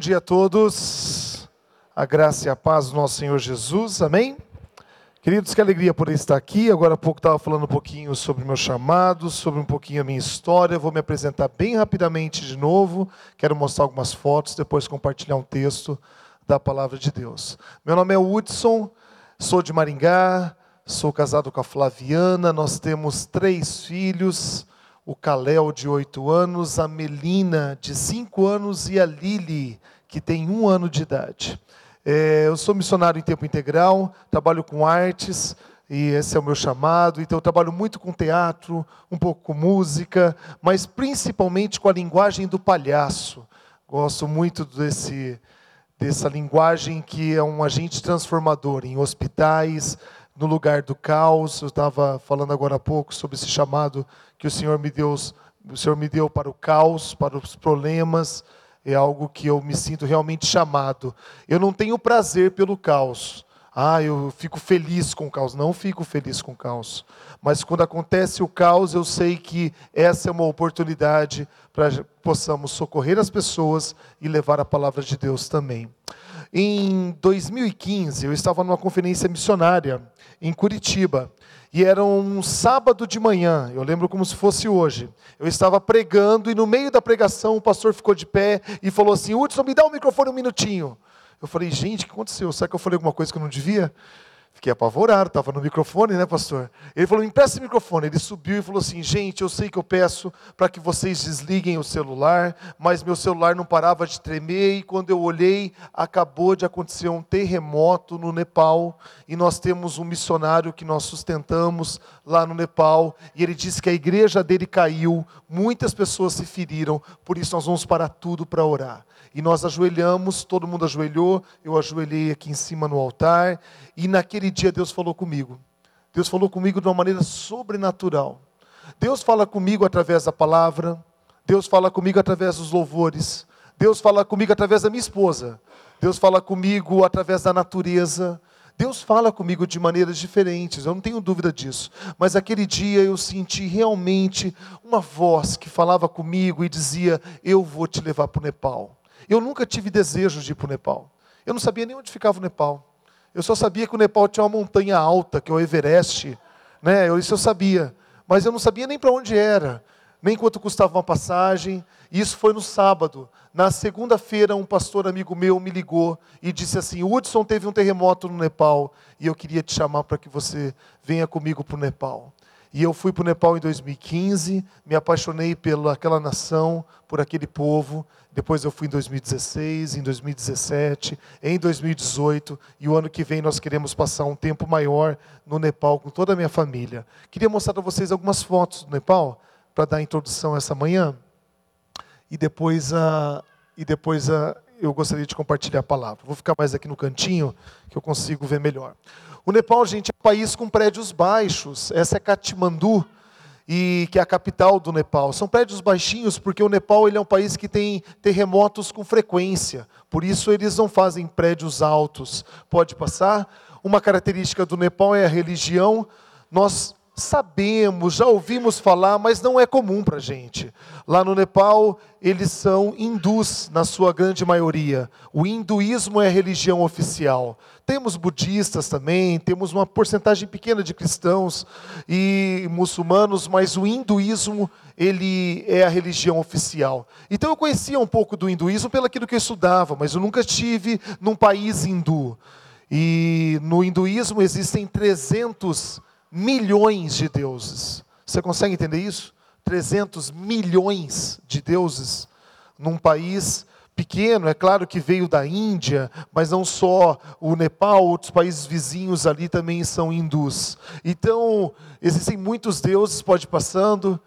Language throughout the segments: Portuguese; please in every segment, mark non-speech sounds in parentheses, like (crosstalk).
dia a todos. A graça e a paz do nosso Senhor Jesus. Amém? Queridos, que alegria por estar aqui. Agora há pouco estava falando um pouquinho sobre o meu chamado, sobre um pouquinho a minha história. Vou me apresentar bem rapidamente de novo. Quero mostrar algumas fotos, depois compartilhar um texto da palavra de Deus. Meu nome é Hudson, sou de Maringá, sou casado com a Flaviana, nós temos três filhos o Caléu, de oito anos, a Melina, de cinco anos, e a Lili, que tem um ano de idade. É, eu sou missionário em tempo integral, trabalho com artes, e esse é o meu chamado. Então, eu trabalho muito com teatro, um pouco com música, mas principalmente com a linguagem do palhaço. Gosto muito desse, dessa linguagem que é um agente transformador em hospitais, no lugar do caos. Eu estava falando agora há pouco sobre esse chamado que o Senhor me deu, o Senhor me deu para o caos, para os problemas. É algo que eu me sinto realmente chamado. Eu não tenho prazer pelo caos. Ah, eu fico feliz com o caos. Não fico feliz com o caos. Mas quando acontece o caos, eu sei que essa é uma oportunidade para possamos socorrer as pessoas e levar a palavra de Deus também. Em 2015, eu estava numa conferência missionária em Curitiba. E era um sábado de manhã, eu lembro como se fosse hoje. Eu estava pregando e no meio da pregação o pastor ficou de pé e falou assim: Hudson, me dá o microfone um minutinho. Eu falei, gente, o que aconteceu? Será que eu falei alguma coisa que eu não devia? Fiquei apavorado, estava no microfone, né, pastor? Ele falou: empresta o microfone. Ele subiu e falou assim: gente, eu sei que eu peço para que vocês desliguem o celular, mas meu celular não parava de tremer e quando eu olhei, acabou de acontecer um terremoto no Nepal e nós temos um missionário que nós sustentamos lá no Nepal e ele disse que a igreja dele caiu, muitas pessoas se feriram, por isso nós vamos parar tudo para orar. E nós ajoelhamos, todo mundo ajoelhou, eu ajoelhei aqui em cima no altar, e naquele dia Deus falou comigo. Deus falou comigo de uma maneira sobrenatural. Deus fala comigo através da palavra, Deus fala comigo através dos louvores, Deus fala comigo através da minha esposa, Deus fala comigo através da natureza, Deus fala comigo de maneiras diferentes, eu não tenho dúvida disso. Mas aquele dia eu senti realmente uma voz que falava comigo e dizia: Eu vou te levar para o Nepal. Eu nunca tive desejo de ir para o Nepal. Eu não sabia nem onde ficava o Nepal. Eu só sabia que o Nepal tinha uma montanha alta, que é o Everest. Né? Isso eu sabia. Mas eu não sabia nem para onde era, nem quanto custava uma passagem. Isso foi no sábado. Na segunda-feira, um pastor amigo meu me ligou e disse assim: Hudson teve um terremoto no Nepal e eu queria te chamar para que você venha comigo para o Nepal. E eu fui para o Nepal em 2015, me apaixonei pelaquela nação, por aquele povo. Depois eu fui em 2016, em 2017, em 2018 e o ano que vem nós queremos passar um tempo maior no Nepal com toda a minha família. Queria mostrar para vocês algumas fotos do Nepal para dar a introdução essa manhã e depois a e depois a eu gostaria de compartilhar a palavra. Vou ficar mais aqui no cantinho que eu consigo ver melhor. O Nepal, gente, é um país com prédios baixos. Essa é Katmandu, e que é a capital do Nepal. São prédios baixinhos porque o Nepal ele é um país que tem terremotos com frequência. Por isso eles não fazem prédios altos. Pode passar. Uma característica do Nepal é a religião. Nós sabemos, já ouvimos falar, mas não é comum para a gente. Lá no Nepal, eles são hindus, na sua grande maioria. O hinduísmo é a religião oficial. Temos budistas também, temos uma porcentagem pequena de cristãos e muçulmanos, mas o hinduísmo ele é a religião oficial. Então eu conhecia um pouco do hinduísmo pelo aquilo que eu estudava, mas eu nunca estive num país hindu. E no hinduísmo existem 300 milhões de deuses. Você consegue entender isso? 300 milhões de deuses num país pequeno, é claro que veio da Índia, mas não só o Nepal, outros países vizinhos ali também são hindus. Então, existem muitos deuses, pode passando,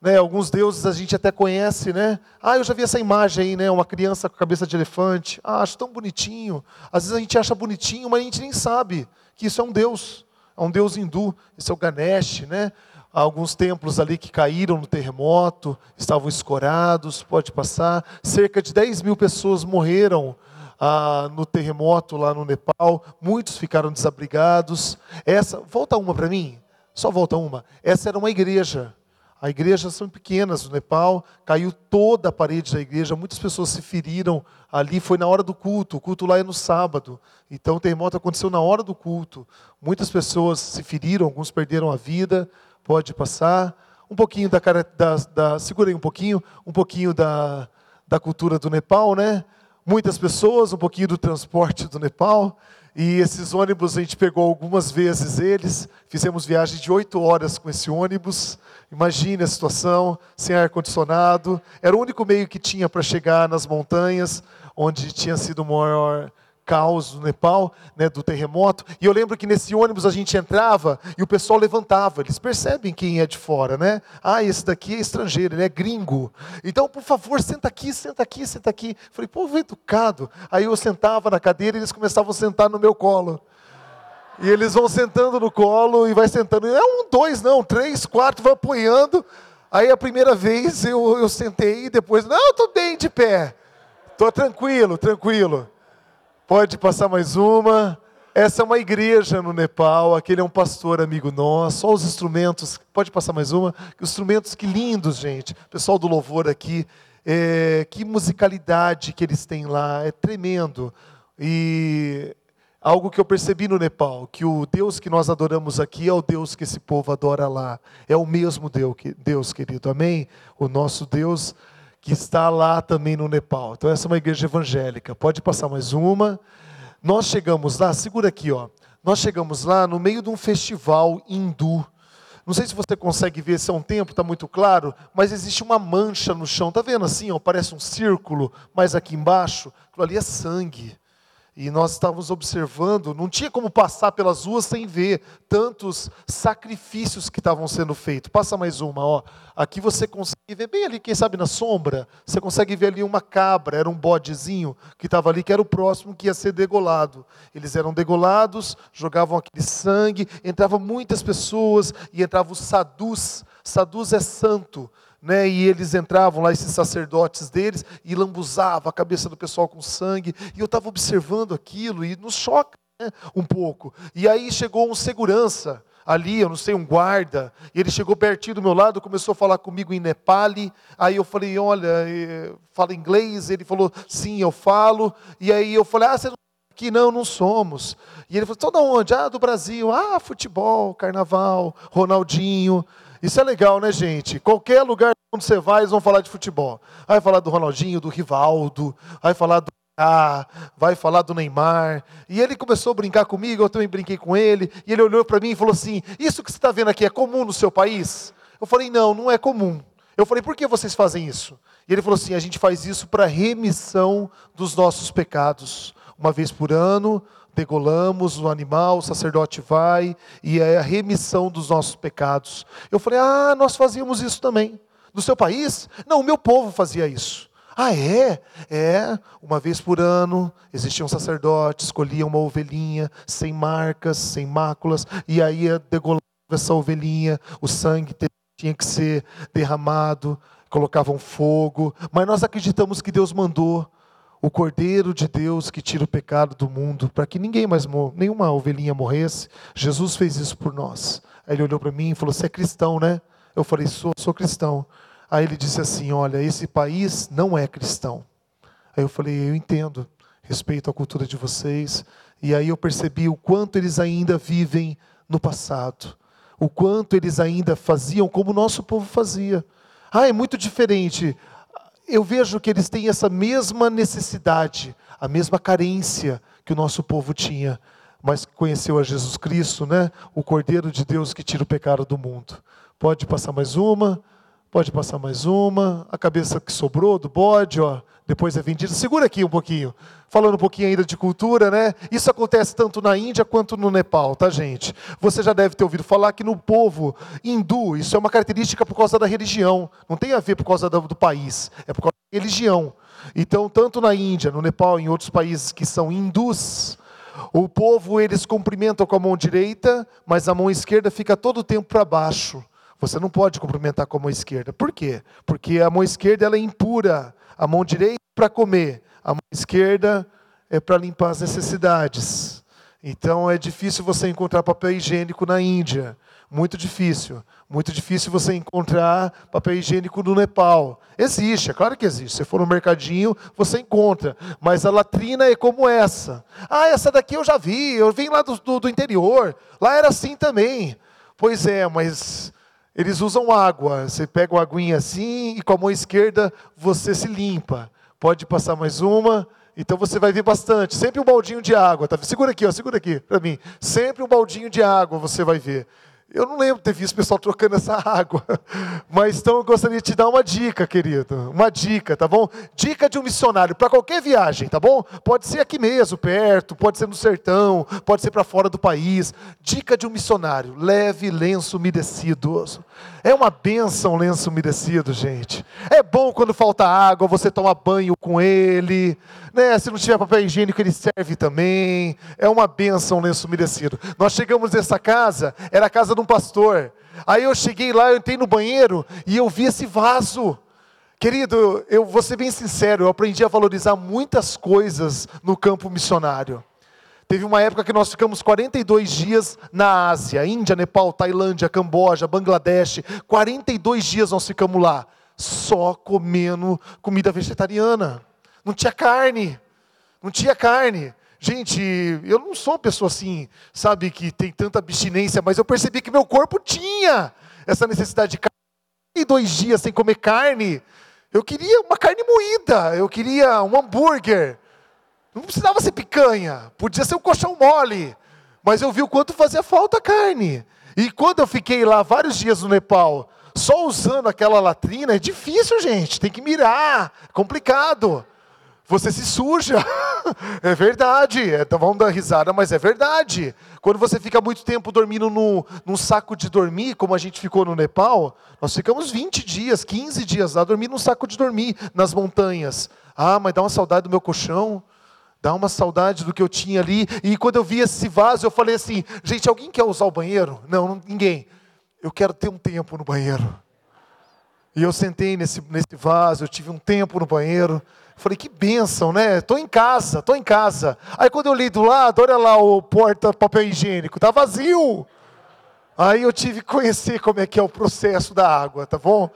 né, alguns deuses a gente até conhece, né? Ah, eu já vi essa imagem aí, né? Uma criança com cabeça de elefante. Ah, acho tão bonitinho. Às vezes a gente acha bonitinho, mas a gente nem sabe que isso é um deus a um deus hindu, esse é o Ganesh, né? Há alguns templos ali que caíram no terremoto, estavam escorados, pode passar. Cerca de 10 mil pessoas morreram ah, no terremoto lá no Nepal, muitos ficaram desabrigados. Essa, volta uma para mim, só volta uma. Essa era uma igreja. A igreja são pequenas no Nepal, caiu toda a parede da igreja, muitas pessoas se feriram ali, foi na hora do culto, o culto lá é no sábado. Então o terremoto aconteceu na hora do culto. Muitas pessoas se feriram, alguns perderam a vida, pode passar. Um pouquinho da, da, da segurei um pouquinho, um pouquinho da, da cultura do Nepal, né? Muitas pessoas, um pouquinho do transporte do Nepal. E esses ônibus a gente pegou algumas vezes eles, fizemos viagem de oito horas com esse ônibus. Imagine a situação, sem ar-condicionado. Era o único meio que tinha para chegar nas montanhas, onde tinha sido o maior caos no Nepal, né, do terremoto. E eu lembro que nesse ônibus a gente entrava e o pessoal levantava. Eles percebem quem é de fora, né? Ah, esse daqui é estrangeiro, ele é gringo. Então, por favor, senta aqui, senta aqui, senta aqui. Falei, povo educado. Aí eu sentava na cadeira e eles começavam a sentar no meu colo. E eles vão sentando no colo e vai sentando. Não é um, dois, não, três, quatro, vai apoiando. Aí a primeira vez eu, eu sentei e depois, não, estou bem de pé. Estou tranquilo, tranquilo. Pode passar mais uma. Essa é uma igreja no Nepal, aquele é um pastor amigo nosso. Só os instrumentos, pode passar mais uma? Instrumentos que lindos, gente. Pessoal do louvor aqui, é, que musicalidade que eles têm lá, é tremendo. E algo que eu percebi no Nepal, que o Deus que nós adoramos aqui é o Deus que esse povo adora lá. É o mesmo Deus querido. Amém? O nosso Deus que está lá também no Nepal. Então essa é uma igreja evangélica. Pode passar mais uma. Nós chegamos lá, segura aqui, ó. Nós chegamos lá no meio de um festival hindu. Não sei se você consegue ver se é um tempo, está muito claro, mas existe uma mancha no chão. Está vendo assim? Ó, parece um círculo, mas aqui embaixo, aquilo ali é sangue. E nós estávamos observando, não tinha como passar pelas ruas sem ver tantos sacrifícios que estavam sendo feitos. Passa mais uma, ó. Aqui você consegue ver bem ali, quem sabe na sombra, você consegue ver ali uma cabra, era um bodezinho que estava ali, que era o próximo que ia ser degolado. Eles eram degolados, jogavam aquele sangue, entravam muitas pessoas e entravam os sadus. Sadus é santo né, e eles entravam lá, esses sacerdotes deles, e lambuzavam a cabeça do pessoal com sangue, e eu estava observando aquilo, e nos choca né, um pouco. E aí chegou um segurança, ali, eu não sei, um guarda, e ele chegou pertinho do meu lado, começou a falar comigo em Nepali, aí eu falei, olha, fala inglês? Ele falou, sim, eu falo, e aí eu falei, ah, você não aqui não, não somos. E ele falou, então de onde? Ah, do Brasil. Ah, futebol, carnaval, Ronaldinho. Isso é legal, né, gente? Qualquer lugar onde você vai, eles vão falar de futebol. Vai falar do Ronaldinho, do Rivaldo, vai falar do ah, vai falar do Neymar. E ele começou a brincar comigo, eu também brinquei com ele. E ele olhou para mim e falou assim: Isso que você está vendo aqui é comum no seu país? Eu falei: Não, não é comum. Eu falei: Por que vocês fazem isso? E ele falou assim: A gente faz isso para remissão dos nossos pecados. Uma vez por ano, degolamos o animal, o sacerdote vai e é a remissão dos nossos pecados. Eu falei: "Ah, nós fazíamos isso também. No seu país? Não, o meu povo fazia isso." Ah, é? É, uma vez por ano existia um sacerdote, escolhia uma ovelhinha sem marcas, sem máculas, e aí degolava essa ovelhinha, o sangue tinha que ser derramado, colocavam fogo, mas nós acreditamos que Deus mandou o Cordeiro de Deus que tira o pecado do mundo, para que ninguém mais morra, nenhuma ovelhinha morresse. Jesus fez isso por nós. Aí ele olhou para mim e falou: Você é cristão, né? Eu falei: Sou, sou cristão. Aí ele disse assim: Olha, esse país não é cristão. Aí eu falei: Eu entendo, respeito a cultura de vocês. E aí eu percebi o quanto eles ainda vivem no passado, o quanto eles ainda faziam como o nosso povo fazia. Ah, é muito diferente eu vejo que eles têm essa mesma necessidade, a mesma carência que o nosso povo tinha, mas conheceu a Jesus Cristo, né? O Cordeiro de Deus que tira o pecado do mundo. Pode passar mais uma, pode passar mais uma. A cabeça que sobrou do bode, ó, depois é vendida. Segura aqui um pouquinho. Falando um pouquinho ainda de cultura, né? Isso acontece tanto na Índia quanto no Nepal, tá, gente? Você já deve ter ouvido falar que no povo hindu, isso é uma característica por causa da religião. Não tem a ver por causa do, país, é por causa da religião. Então, tanto na Índia, no Nepal e em outros países que são hindus, o povo eles cumprimentam com a mão direita, mas a mão esquerda fica todo o tempo para baixo. Você não pode cumprimentar com a mão esquerda. Por quê? Porque a mão esquerda ela é impura. A mão direita é para comer, a mão esquerda é para limpar as necessidades. Então é difícil você encontrar papel higiênico na Índia. Muito difícil. Muito difícil você encontrar papel higiênico no Nepal. Existe, é claro que existe. Se for no mercadinho, você encontra. Mas a latrina é como essa. Ah, essa daqui eu já vi, eu vim lá do, do, do interior. Lá era assim também. Pois é, mas eles usam água. Você pega uma aguinha assim e com a mão esquerda você se limpa. Pode passar mais uma. Então você vai ver bastante. Sempre um baldinho de água. Tá? Segura aqui, ó, segura aqui para mim. Sempre um baldinho de água você vai ver. Eu não lembro ter visto o pessoal trocando essa (laughs) água. Mas então eu gostaria de te dar uma dica, querido. Uma dica, tá bom? Dica de um missionário para qualquer viagem, tá bom? Pode ser aqui mesmo, perto, pode ser no sertão, pode ser para fora do país. Dica de um missionário: leve lenço umedecido. É uma benção lenço umedecido, gente. É bom quando falta água, você toma banho com ele. Né? Se não tiver papel higiênico, ele serve também. É uma benção lenço umedecido. Nós chegamos nessa casa, era a casa de um pastor. Aí eu cheguei lá, eu entrei no banheiro e eu vi esse vaso. Querido, eu vou ser bem sincero, eu aprendi a valorizar muitas coisas no campo missionário. Teve uma época que nós ficamos 42 dias na Ásia, Índia, Nepal, Tailândia, Camboja, Bangladesh. 42 dias nós ficamos lá, só comendo comida vegetariana. Não tinha carne, não tinha carne. Gente, eu não sou uma pessoa assim, sabe, que tem tanta abstinência, mas eu percebi que meu corpo tinha essa necessidade de carne. E dois dias sem comer carne, eu queria uma carne moída, eu queria um hambúrguer, não precisava ser picanha, podia ser um colchão mole, mas eu vi o quanto fazia falta a carne. E quando eu fiquei lá vários dias no Nepal, só usando aquela latrina, é difícil, gente, tem que mirar, é complicado. Você se suja, (laughs) é verdade. Então vamos dar risada, mas é verdade. Quando você fica muito tempo dormindo no, num saco de dormir, como a gente ficou no Nepal, nós ficamos 20 dias, 15 dias lá dormindo num saco de dormir nas montanhas. Ah, mas dá uma saudade do meu colchão. Dá uma saudade do que eu tinha ali. E quando eu vi esse vaso, eu falei assim: gente, alguém quer usar o banheiro? Não, ninguém. Eu quero ter um tempo no banheiro. E eu sentei nesse, nesse vaso, eu tive um tempo no banheiro. Falei, que bênção, né? Estou em casa, estou em casa. Aí quando eu li do lado, olha lá o porta papel higiênico, está vazio. Aí eu tive que conhecer como é que é o processo da água, tá bom?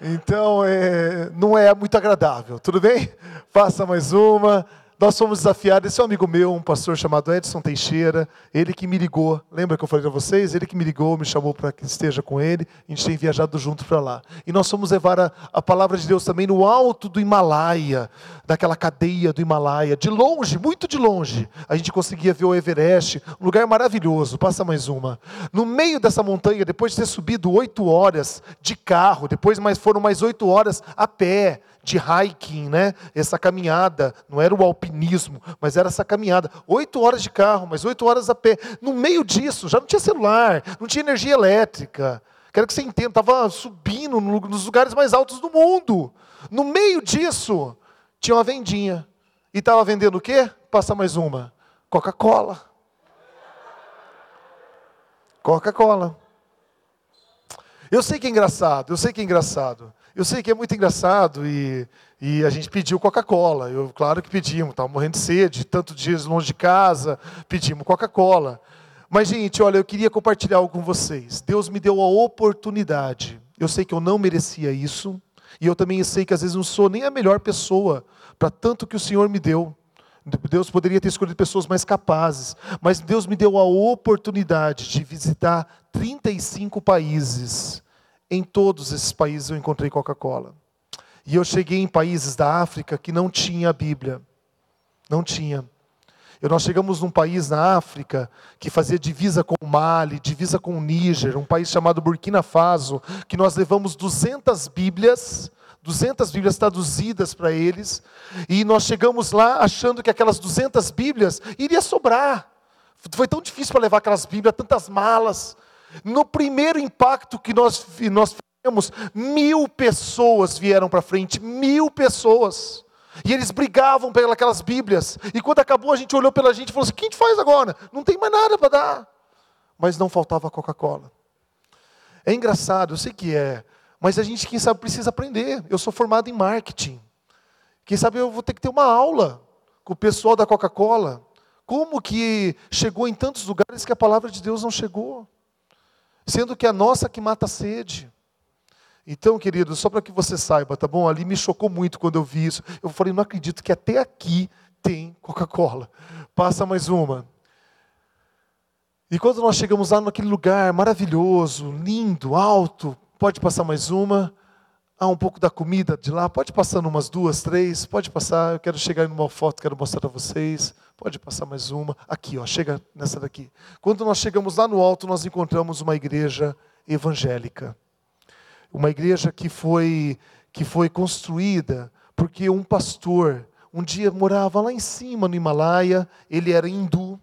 Então, é, não é muito agradável, tudo bem? Faça mais uma. Nós fomos desafiados, esse é um amigo meu, um pastor chamado Edson Teixeira, ele que me ligou, lembra que eu falei para vocês? Ele que me ligou, me chamou para que esteja com ele, a gente tem viajado junto para lá. E nós fomos levar a, a, palavra de Deus também no alto do Himalaia, daquela cadeia do Himalaia, de longe, muito de longe, a gente conseguia ver o Everest, um lugar maravilhoso, passa mais uma. No meio dessa montanha, depois de ter subido oito horas de carro, depois mais foram mais oito horas a pé, de hiking, né? Essa caminhada, não era o alpinismo, mas era essa caminhada. Oito horas de carro, mas oito horas a pé. No meio disso, já não tinha celular, não tinha energia elétrica. Quero que você entenda, estava subindo nos lugares mais altos do mundo. No meio disso, tinha uma vendinha. E estava vendendo o quê? Passa mais uma. Coca-Cola. Coca-Cola. Eu sei que é engraçado, eu sei que é engraçado. Eu sei que é muito engraçado e, e a gente pediu Coca-Cola. Eu, claro que pedimos, estava morrendo de sede, tanto dias longe de casa, pedimos Coca-Cola. Mas, gente, olha, eu queria compartilhar algo com vocês. Deus me deu a oportunidade. Eu sei que eu não merecia isso, e eu também sei que às vezes não sou nem a melhor pessoa para tanto que o Senhor me deu. Deus poderia ter escolhido pessoas mais capazes, mas Deus me deu a oportunidade de visitar 35 países em todos esses países eu encontrei Coca-Cola. E eu cheguei em países da África que não tinha a Bíblia. Não tinha. Nós chegamos num país na África que fazia divisa com o Mali, divisa com o Níger, um país chamado Burkina Faso, que nós levamos 200 Bíblias, 200 Bíblias traduzidas para eles, e nós chegamos lá achando que aquelas 200 Bíblias iria sobrar. Foi tão difícil para levar aquelas Bíblias, tantas malas. No primeiro impacto que nós, nós fizemos, mil pessoas vieram para frente, mil pessoas. E eles brigavam pelas Bíblias. E quando acabou, a gente olhou pela gente e falou assim: o que a gente faz agora? Não tem mais nada para dar. Mas não faltava Coca-Cola. É engraçado, eu sei que é. Mas a gente, quem sabe, precisa aprender. Eu sou formado em marketing. Quem sabe eu vou ter que ter uma aula com o pessoal da Coca-Cola. Como que chegou em tantos lugares que a palavra de Deus não chegou? Sendo que a nossa que mata a sede. Então, querido, só para que você saiba, tá bom? Ali me chocou muito quando eu vi isso. Eu falei, não acredito que até aqui tem Coca-Cola. Passa mais uma. E quando nós chegamos lá naquele lugar maravilhoso, lindo, alto, pode passar mais uma. Ah, um pouco da comida de lá, pode passar umas duas, três, pode passar. Eu quero chegar em uma foto, quero mostrar para vocês. Pode passar mais uma. Aqui, ó, chega nessa daqui. Quando nós chegamos lá no alto, nós encontramos uma igreja evangélica. Uma igreja que foi que foi construída porque um pastor um dia morava lá em cima no Himalaia, ele era hindu,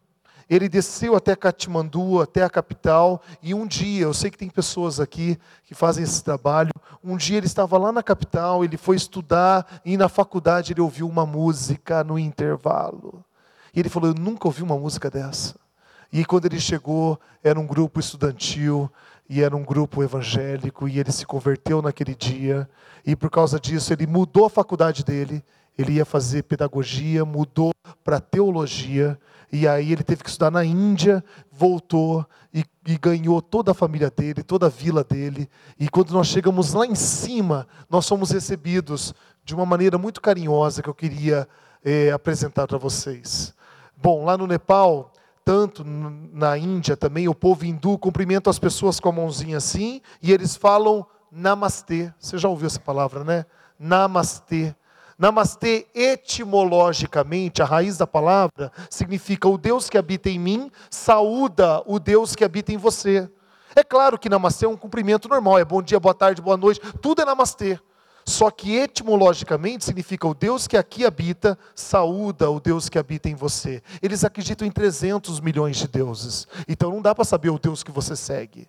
ele desceu até Katmandu, até a capital, e um dia, eu sei que tem pessoas aqui que fazem esse trabalho, um dia ele estava lá na capital, ele foi estudar, e na faculdade ele ouviu uma música no intervalo. E ele falou: Eu nunca ouvi uma música dessa. E quando ele chegou, era um grupo estudantil, e era um grupo evangélico, e ele se converteu naquele dia, e por causa disso ele mudou a faculdade dele, ele ia fazer pedagogia, mudou para teologia, e aí ele teve que estudar na Índia, voltou e, e, ganhou toda a família dele, toda a vila dele. E quando nós chegamos lá em cima, nós fomos recebidos de uma maneira muito carinhosa que eu queria é, apresentar para vocês. Bom, lá no Nepal, tanto na Índia também, o povo hindu cumprimenta as pessoas com a mãozinha assim, e eles falam namastê. Você já ouviu essa palavra, né? Namastê. Namastê, etimologicamente, a raiz da palavra, significa o Deus que habita em mim, saúda o Deus que habita em você. É claro que namastê é um cumprimento normal, é bom dia, boa tarde, boa noite, tudo é namastê. Só que etimologicamente significa o Deus que aqui habita, saúda o Deus que habita em você. Eles acreditam em 300 milhões de deuses. Então não dá para saber o Deus que você segue.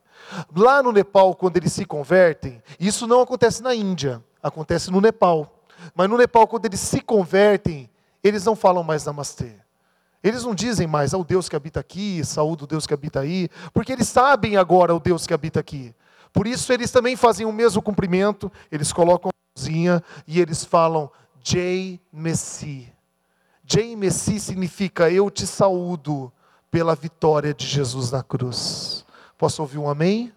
Lá no Nepal, quando eles se convertem, isso não acontece na Índia, acontece no Nepal. Mas no Nepal, quando eles se convertem, eles não falam mais namastê. Eles não dizem mais, ah, o Deus que habita aqui, saúde o Deus que habita aí, porque eles sabem agora o Deus que habita aqui. Por isso eles também fazem o mesmo cumprimento, eles colocam a mãozinha e eles falam Jai Messi. Jai Messi significa eu te saúdo pela vitória de Jesus na cruz. Posso ouvir um amém?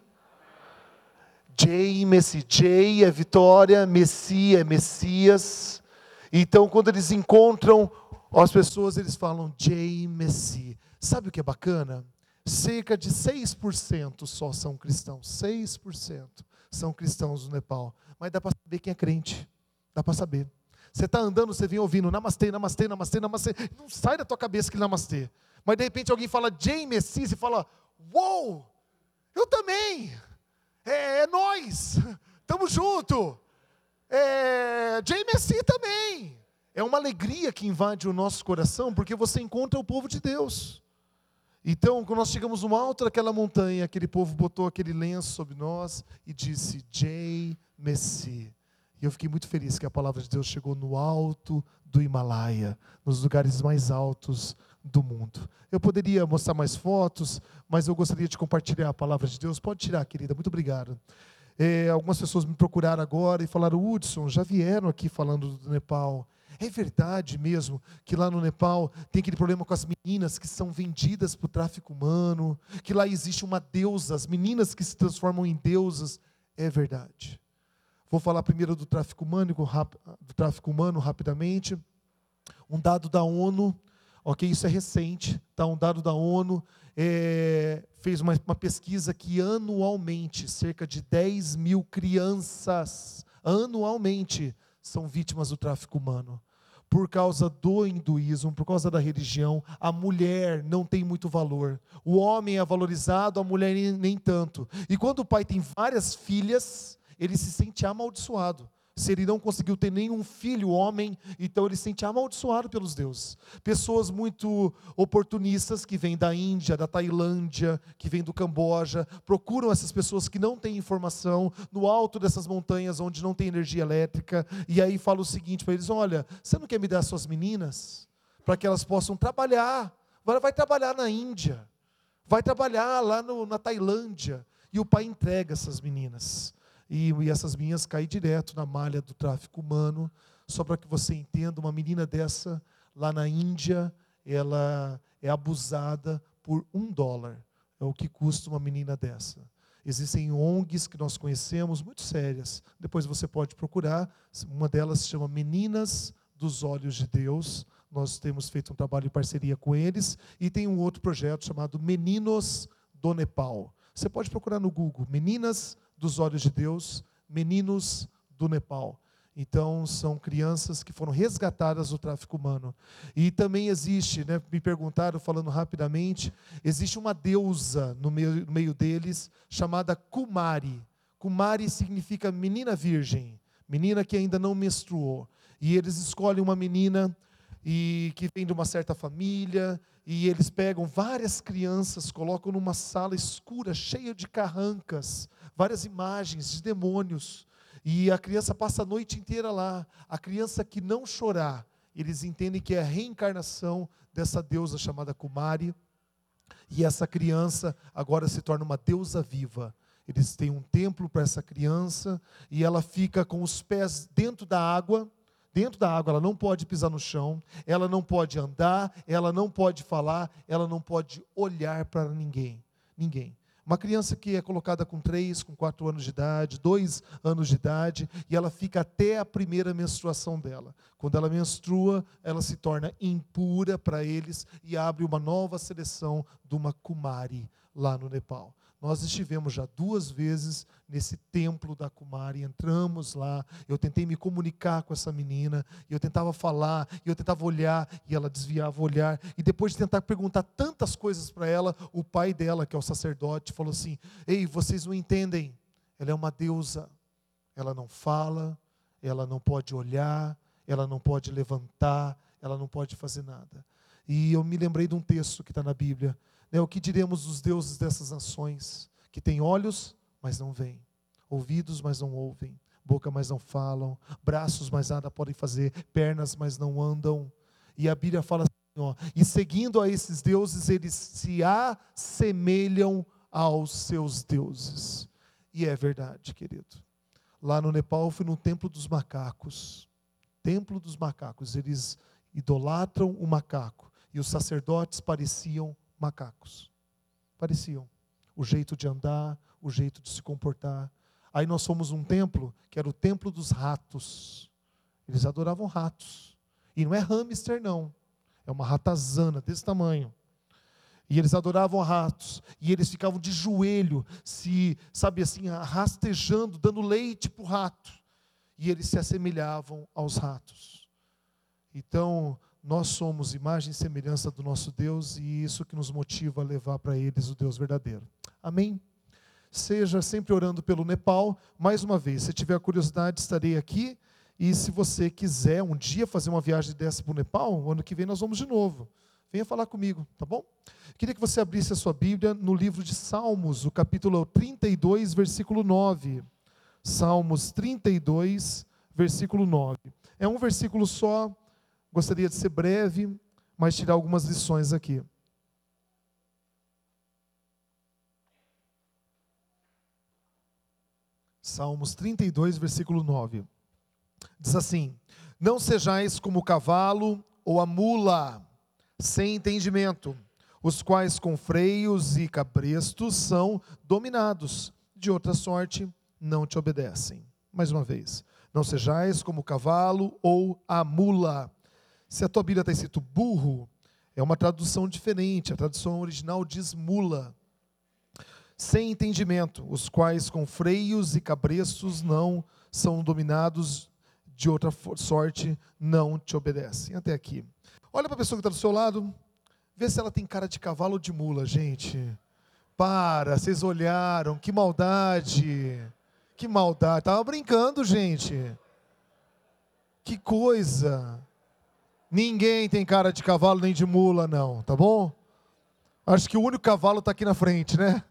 J, Messi, J é vitória, Messi é Messias. Então, quando eles encontram as pessoas, eles falam J, Messi. Sabe o que é bacana? Cerca de 6% só são cristãos. 6% são cristãos no Nepal. Mas dá para saber quem é crente. Dá para saber. Você está andando, você vem ouvindo namastê, namastê, namastê, namastê. Não sai da tua cabeça que namastê. Mas de repente alguém fala J, Messi e fala: Uou, eu também é, é nós, estamos junto. É, Messi também. É uma alegria que invade o nosso coração, porque você encontra o povo de Deus. Então, quando nós chegamos no alto daquela montanha, aquele povo botou aquele lenço sobre nós e disse: J. Messi. E eu fiquei muito feliz que a palavra de Deus chegou no alto do Himalaia, nos lugares mais altos do mundo. Eu poderia mostrar mais fotos, mas eu gostaria de compartilhar a palavra de Deus. Pode tirar, querida, muito obrigado. É, algumas pessoas me procuraram agora e falaram: Hudson, já vieram aqui falando do Nepal. É verdade mesmo que lá no Nepal tem aquele problema com as meninas que são vendidas para o tráfico humano, que lá existe uma deusa, as meninas que se transformam em deusas. É verdade. Vou falar primeiro do tráfico humano, do tráfico humano rapidamente. Um dado da ONU Ok, isso é recente, tá? Um dado da ONU é, fez uma, uma pesquisa que anualmente cerca de 10 mil crianças anualmente são vítimas do tráfico humano por causa do hinduísmo, por causa da religião, a mulher não tem muito valor. O homem é valorizado, a mulher nem tanto. E quando o pai tem várias filhas, ele se sente amaldiçoado se ele não conseguiu ter nenhum filho homem, então ele se sente amaldiçoado pelos deuses. Pessoas muito oportunistas que vêm da Índia, da Tailândia, que vêm do Camboja, procuram essas pessoas que não têm informação no alto dessas montanhas onde não tem energia elétrica, e aí fala o seguinte para eles: olha, você não quer me dar suas meninas para que elas possam trabalhar? Vai, vai trabalhar na Índia, vai trabalhar lá no, na Tailândia. E o pai entrega essas meninas. E, e essas minhas caem direto na malha do tráfico humano. Só para que você entenda, uma menina dessa, lá na Índia, ela é abusada por um dólar. É o que custa uma menina dessa. Existem ONGs que nós conhecemos, muito sérias. Depois você pode procurar. Uma delas se chama Meninas dos Olhos de Deus. Nós temos feito um trabalho em parceria com eles. E tem um outro projeto chamado Meninos do Nepal. Você pode procurar no Google Meninas dos Olhos de Deus, Meninos do Nepal. Então, são crianças que foram resgatadas do tráfico humano. E também existe, né, me perguntaram, falando rapidamente, existe uma deusa no meio, no meio deles, chamada Kumari. Kumari significa menina virgem, menina que ainda não menstruou. E eles escolhem uma menina e que vem de uma certa família, e eles pegam várias crianças, colocam numa sala escura, cheia de carrancas, várias imagens de demônios e a criança passa a noite inteira lá. A criança que não chorar, eles entendem que é a reencarnação dessa deusa chamada Kumari. E essa criança agora se torna uma deusa viva. Eles têm um templo para essa criança e ela fica com os pés dentro da água. Dentro da água, ela não pode pisar no chão, ela não pode andar, ela não pode falar, ela não pode olhar para ninguém. Ninguém. Uma criança que é colocada com três, com quatro anos de idade, dois anos de idade, e ela fica até a primeira menstruação dela. Quando ela menstrua, ela se torna impura para eles e abre uma nova seleção de uma Kumari lá no Nepal. Nós estivemos já duas vezes nesse templo da Kumari, entramos lá, eu tentei me comunicar com essa menina, e eu tentava falar, e eu tentava olhar, e ela desviava o olhar, e depois de tentar perguntar tantas coisas para ela, o pai dela, que é o sacerdote, falou assim: Ei, vocês não entendem, ela é uma deusa, ela não fala, ela não pode olhar, ela não pode levantar, ela não pode fazer nada. E eu me lembrei de um texto que está na Bíblia, né, o que diremos dos deuses dessas nações, que têm olhos, mas não veem, ouvidos, mas não ouvem, boca, mas não falam, braços, mas nada podem fazer, pernas, mas não andam. E a Bíblia fala assim, ó, e seguindo a esses deuses, eles se assemelham aos seus deuses. E é verdade, querido. Lá no Nepal, eu fui no templo dos macacos. Templo dos macacos. Eles idolatram o macaco. E os sacerdotes pareciam macacos. Pareciam. O jeito de andar, o jeito de se comportar. Aí nós fomos um templo que era o templo dos ratos. Eles adoravam ratos. E não é hamster, não. É uma ratazana desse tamanho. E eles adoravam ratos. E eles ficavam de joelho, se, sabe assim, rastejando, dando leite para o rato. E eles se assemelhavam aos ratos. Então, nós somos imagem e semelhança do nosso Deus e isso que nos motiva a levar para eles o Deus verdadeiro. Amém? Seja sempre orando pelo Nepal. Mais uma vez, se tiver curiosidade, estarei aqui. E se você quiser um dia fazer uma viagem dessa para o Nepal, ano que vem nós vamos de novo. Venha falar comigo, tá bom? Queria que você abrisse a sua Bíblia no livro de Salmos, o capítulo 32, versículo 9. Salmos 32, versículo 9. É um versículo só, Gostaria de ser breve, mas tirar algumas lições aqui. Salmos 32, versículo 9. Diz assim: Não sejais como o cavalo ou a mula, sem entendimento, os quais com freios e cabrestos são dominados, de outra sorte não te obedecem. Mais uma vez, não sejais como o cavalo ou a mula, se a tua Bíblia está escrito burro, é uma tradução diferente. A tradução original diz mula. Sem entendimento, os quais com freios e cabreços não são dominados, de outra sorte não te obedecem. Até aqui. Olha para a pessoa que está do seu lado, vê se ela tem cara de cavalo ou de mula, gente. Para, vocês olharam, que maldade. Que maldade. Estava brincando, gente. Que coisa. Ninguém tem cara de cavalo nem de mula, não, tá bom? Acho que o único cavalo está aqui na frente, né?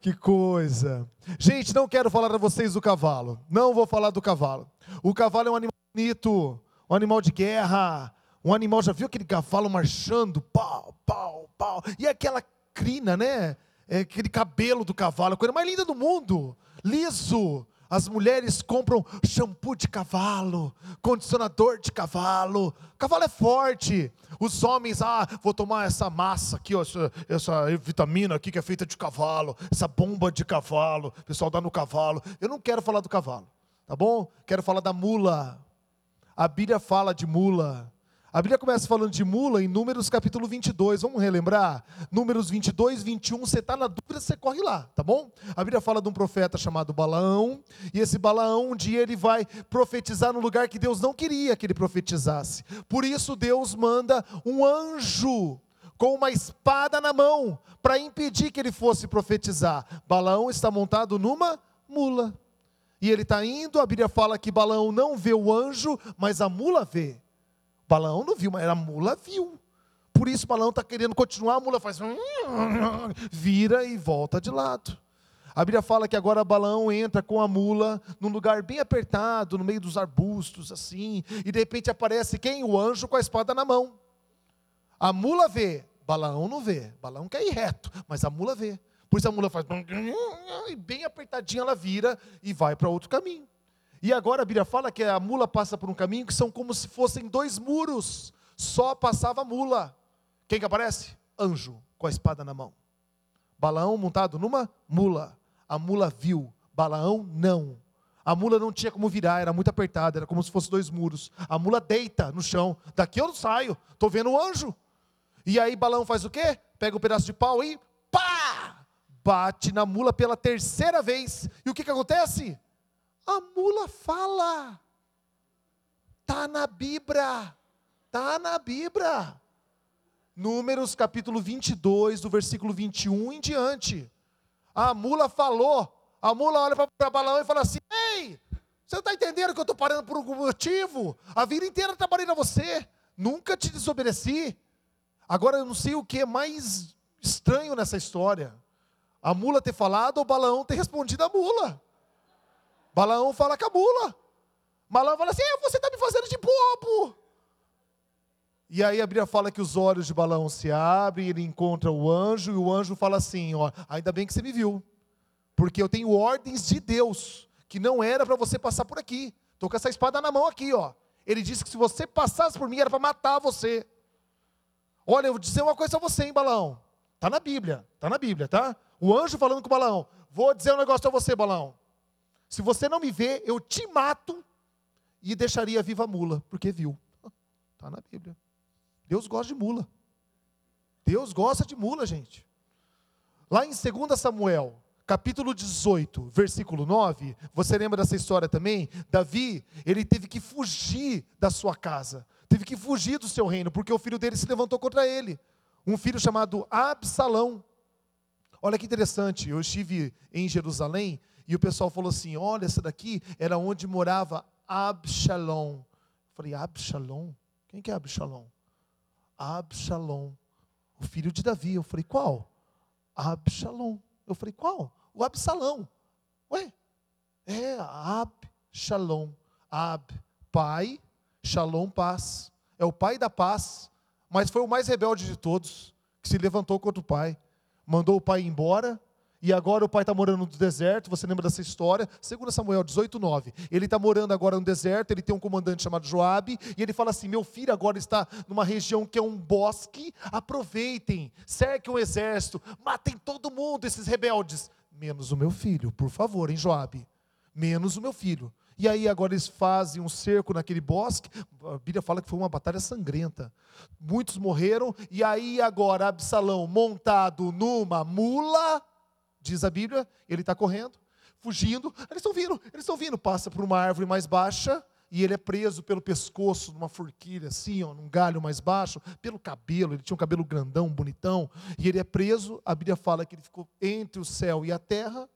Que coisa. Gente, não quero falar a vocês do cavalo. Não vou falar do cavalo. O cavalo é um animal bonito, um animal de guerra. Um animal, já viu aquele cavalo marchando? Pau, pau, pau. E aquela crina, né? É aquele cabelo do cavalo, a coisa mais linda do mundo. Liso. As mulheres compram shampoo de cavalo, condicionador de cavalo. Cavalo é forte. Os homens, ah, vou tomar essa massa aqui, ó, essa, essa vitamina aqui que é feita de cavalo, essa bomba de cavalo. O pessoal dá no cavalo. Eu não quero falar do cavalo, tá bom? Quero falar da mula. A Bíblia fala de mula. A Bíblia começa falando de mula em Números capítulo 22, vamos relembrar? Números 22, 21, você está na dúvida, você corre lá, tá bom? A Bíblia fala de um profeta chamado Balaão, e esse Balaão, um dia ele vai profetizar no lugar que Deus não queria que ele profetizasse. Por isso Deus manda um anjo com uma espada na mão para impedir que ele fosse profetizar. Balaão está montado numa mula. E ele está indo, a Bíblia fala que Balaão não vê o anjo, mas a mula vê. Balaão não viu, mas a mula viu. Por isso Balaão está querendo continuar, a mula faz. Vira e volta de lado. A Bíblia fala que agora Balaão entra com a mula num lugar bem apertado, no meio dos arbustos, assim, e de repente aparece quem? O anjo com a espada na mão. A mula vê, Balaão não vê. Balaão quer ir reto, mas a mula vê. Por isso a mula faz. E bem apertadinha ela vira e vai para outro caminho. E agora a Bíblia fala que a mula passa por um caminho que são como se fossem dois muros. Só passava a mula. Quem que aparece? Anjo, com a espada na mão. Balaão montado numa mula. A mula viu, Balaão não. A mula não tinha como virar, era muito apertada, era como se fossem dois muros. A mula deita no chão. Daqui eu não saio, estou vendo o anjo. E aí Balaão faz o quê? Pega um pedaço de pau e pá! Bate na mula pela terceira vez. E o que, que acontece? A mula fala. Tá na Bíblia. Tá na Bíblia. Números capítulo 22, do versículo 21 em diante. A mula falou. A mula olha para Balaão e fala assim: Ei, você não está entendendo que eu estou parando por algum motivo? A vida inteira trabalhei na você. Nunca te desobedeci. Agora eu não sei o que é mais estranho nessa história. A mula ter falado ou Balaão ter respondido a mula. Balaão fala com a mula. Balaão fala assim: é, você está me fazendo de bobo. E aí a Bíblia fala que os olhos de Balaão se abrem, ele encontra o anjo, e o anjo fala assim: ó, ainda bem que você me viu, porque eu tenho ordens de Deus, que não era para você passar por aqui. Estou com essa espada na mão aqui, ó. Ele disse que se você passasse por mim, era para matar você. Olha, eu vou dizer uma coisa a você, hein, Balaão. Está na Bíblia, está na Bíblia, tá? O anjo falando com Balaão. Vou dizer um negócio a você, Balaão. Se você não me vê, eu te mato e deixaria viva a mula, porque viu. Está na Bíblia. Deus gosta de mula. Deus gosta de mula, gente. Lá em 2 Samuel, capítulo 18, versículo 9, você lembra dessa história também? Davi, ele teve que fugir da sua casa, teve que fugir do seu reino, porque o filho dele se levantou contra ele. Um filho chamado Absalão. Olha que interessante, eu estive em Jerusalém e o pessoal falou assim: olha, essa daqui era onde morava Absalom. Eu falei, Absalom? Quem que é Absalom? Absalom, o filho de Davi. Eu falei, qual? Absalom. Eu falei, qual? O Absalão. Ué, é Absalom. Ab, pai, Shalom, paz. É o pai da paz, mas foi o mais rebelde de todos, que se levantou contra o pai. Mandou o pai embora, e agora o pai está morando no deserto, você lembra dessa história? 2 Samuel 18, 9. Ele está morando agora no deserto, ele tem um comandante chamado Joabe, e ele fala assim: meu filho agora está numa região que é um bosque, aproveitem, cerquem o exército, matem todo mundo, esses rebeldes. Menos o meu filho, por favor, hein, Joabe? Menos o meu filho. E aí agora eles fazem um cerco naquele bosque. A Bíblia fala que foi uma batalha sangrenta. Muitos morreram, e aí agora Absalão montado numa mula diz a Bíblia, ele está correndo, fugindo, eles estão vindo, eles estão vindo, passa por uma árvore mais baixa, e ele é preso pelo pescoço, numa forquilha assim, ó, num galho mais baixo, pelo cabelo, ele tinha um cabelo grandão, bonitão, e ele é preso, a Bíblia fala que ele ficou entre o céu e a terra,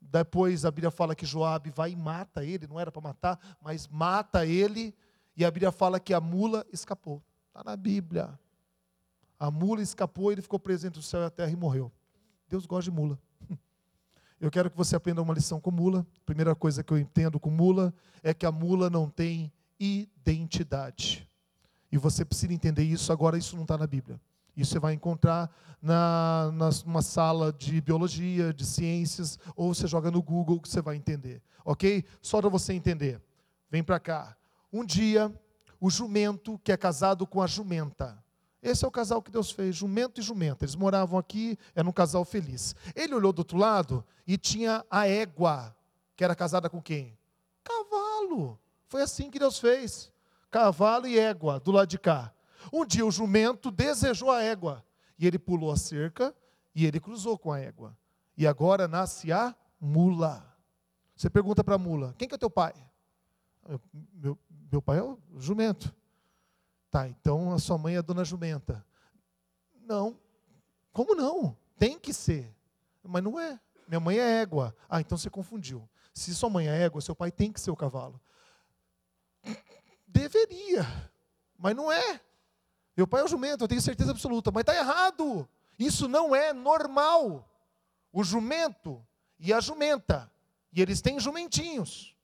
depois a Bíblia fala que Joabe vai e mata ele, não era para matar, mas mata ele, e a Bíblia fala que a mula escapou, está na Bíblia, a mula escapou, ele ficou preso entre o céu e a terra e morreu. Deus gosta de mula. (laughs) Eu quero que você aprenda uma lição com mula. Primeira coisa que eu entendo com mula é que a mula não tem identidade. E você precisa entender isso agora, isso não está na Bíblia. Isso você vai encontrar na, na, numa sala de biologia, de ciências, ou você joga no Google que você vai entender. ok? Só para você entender. Vem para cá. Um dia, o jumento que é casado com a jumenta. Esse é o casal que Deus fez, jumento e jumenta. Eles moravam aqui, era um casal feliz. Ele olhou do outro lado e tinha a égua, que era casada com quem? Cavalo. Foi assim que Deus fez. Cavalo e égua do lado de cá. Um dia o jumento desejou a égua e ele pulou a cerca e ele cruzou com a égua. E agora nasce a mula. Você pergunta para a mula: quem que é teu pai? Meu, meu, meu pai é o jumento. Tá, então a sua mãe é a dona jumenta. Não. Como não? Tem que ser. Mas não é. Minha mãe é égua. Ah, então você confundiu. Se sua mãe é égua, seu pai tem que ser o cavalo. Deveria, mas não é. Meu pai é o jumento, eu tenho certeza absoluta, mas está errado. Isso não é normal. O jumento e a jumenta, e eles têm jumentinhos.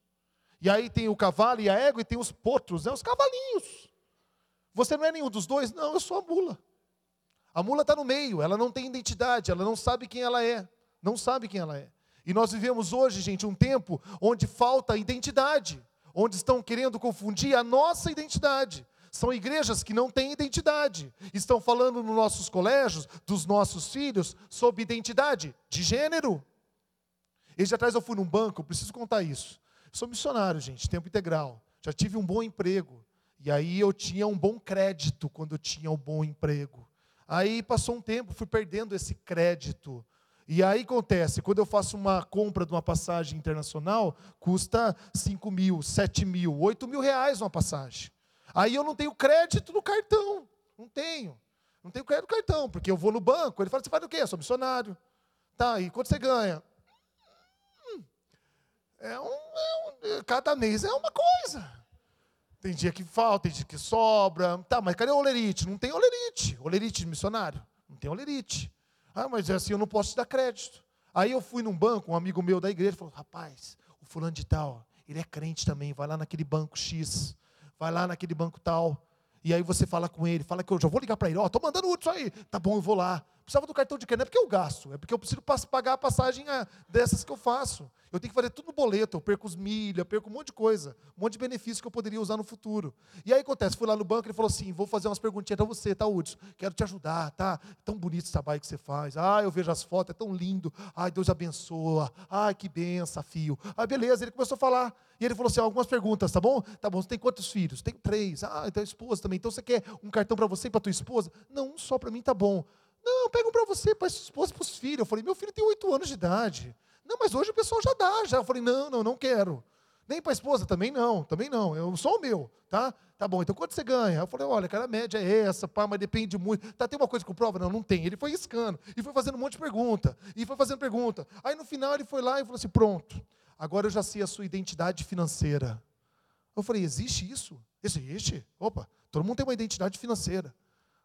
E aí tem o cavalo e a égua e tem os potros, né, os cavalinhos. Você não é nenhum dos dois? Não, eu sou a mula. A mula está no meio, ela não tem identidade, ela não sabe quem ela é. Não sabe quem ela é. E nós vivemos hoje, gente, um tempo onde falta identidade, onde estão querendo confundir a nossa identidade. São igrejas que não têm identidade. Estão falando nos nossos colégios, dos nossos filhos, sobre identidade de gênero. Esse atrás eu fui num banco, preciso contar isso. sou missionário, gente, tempo integral. Já tive um bom emprego. E aí eu tinha um bom crédito quando eu tinha um bom emprego. Aí passou um tempo, fui perdendo esse crédito. E aí acontece, quando eu faço uma compra de uma passagem internacional, custa 5 mil, 7 mil, 8 mil reais uma passagem. Aí eu não tenho crédito no cartão. Não tenho. Não tenho crédito no cartão, porque eu vou no banco, ele fala, você faz o quê? Eu sou missionário. Tá, e quanto você ganha? Hum, é um, é um, cada mês é uma coisa. Tem dia que falta, tem dia que sobra. Tá, mas cadê o olerite? Não tem olerite. Olerite missionário. Não tem olerite. Ah, mas é assim eu não posso te dar crédito. Aí eu fui num banco, um amigo meu da igreja falou: rapaz, o fulano de tal, ele é crente também, vai lá naquele banco X vai lá naquele banco tal. E aí você fala com ele, fala que eu já vou ligar para ele, ó, oh, tô mandando o aí. Tá bom, eu vou lá. Precisava do cartão de crédito, não é porque eu gasto, é porque eu preciso pagar a passagem ah, dessas que eu faço. Eu tenho que fazer tudo no boleto, eu perco os milhas, eu perco um monte de coisa, um monte de benefícios que eu poderia usar no futuro. E aí acontece, fui lá no banco, ele falou assim, vou fazer umas perguntinhas para você, tá, Hudson? Quero te ajudar, tá? É tão bonito esse trabalho que você faz. Ah, eu vejo as fotos, é tão lindo. Ai, Deus abençoa. Ai, que benção, fio. Ah, beleza, ele começou a falar. E ele falou assim, algumas perguntas, tá bom? Tá bom, você tem quantos filhos? Tenho três. Ah, então a esposa também. Então você quer um cartão para você e para tua esposa? Não, um só para mim tá bom. Não, pega um para você, para sua esposa e para os filhos. Eu falei, meu filho tem oito anos de idade. Não, mas hoje o pessoal já dá, já. Eu falei, não, não, não quero. Nem para a esposa, também não, também não. Eu sou o meu, tá? Tá bom, então quanto você ganha? Eu falei, olha, cara, a média é essa, pá, mas depende muito. Tá, tem uma coisa com prova? Não, não tem. Ele foi riscando, e foi fazendo um monte de pergunta, e foi fazendo pergunta. Aí no final ele foi lá e falou assim, pronto, agora eu já sei a sua identidade financeira. Eu falei, existe isso? Existe. Opa, todo mundo tem uma identidade financeira.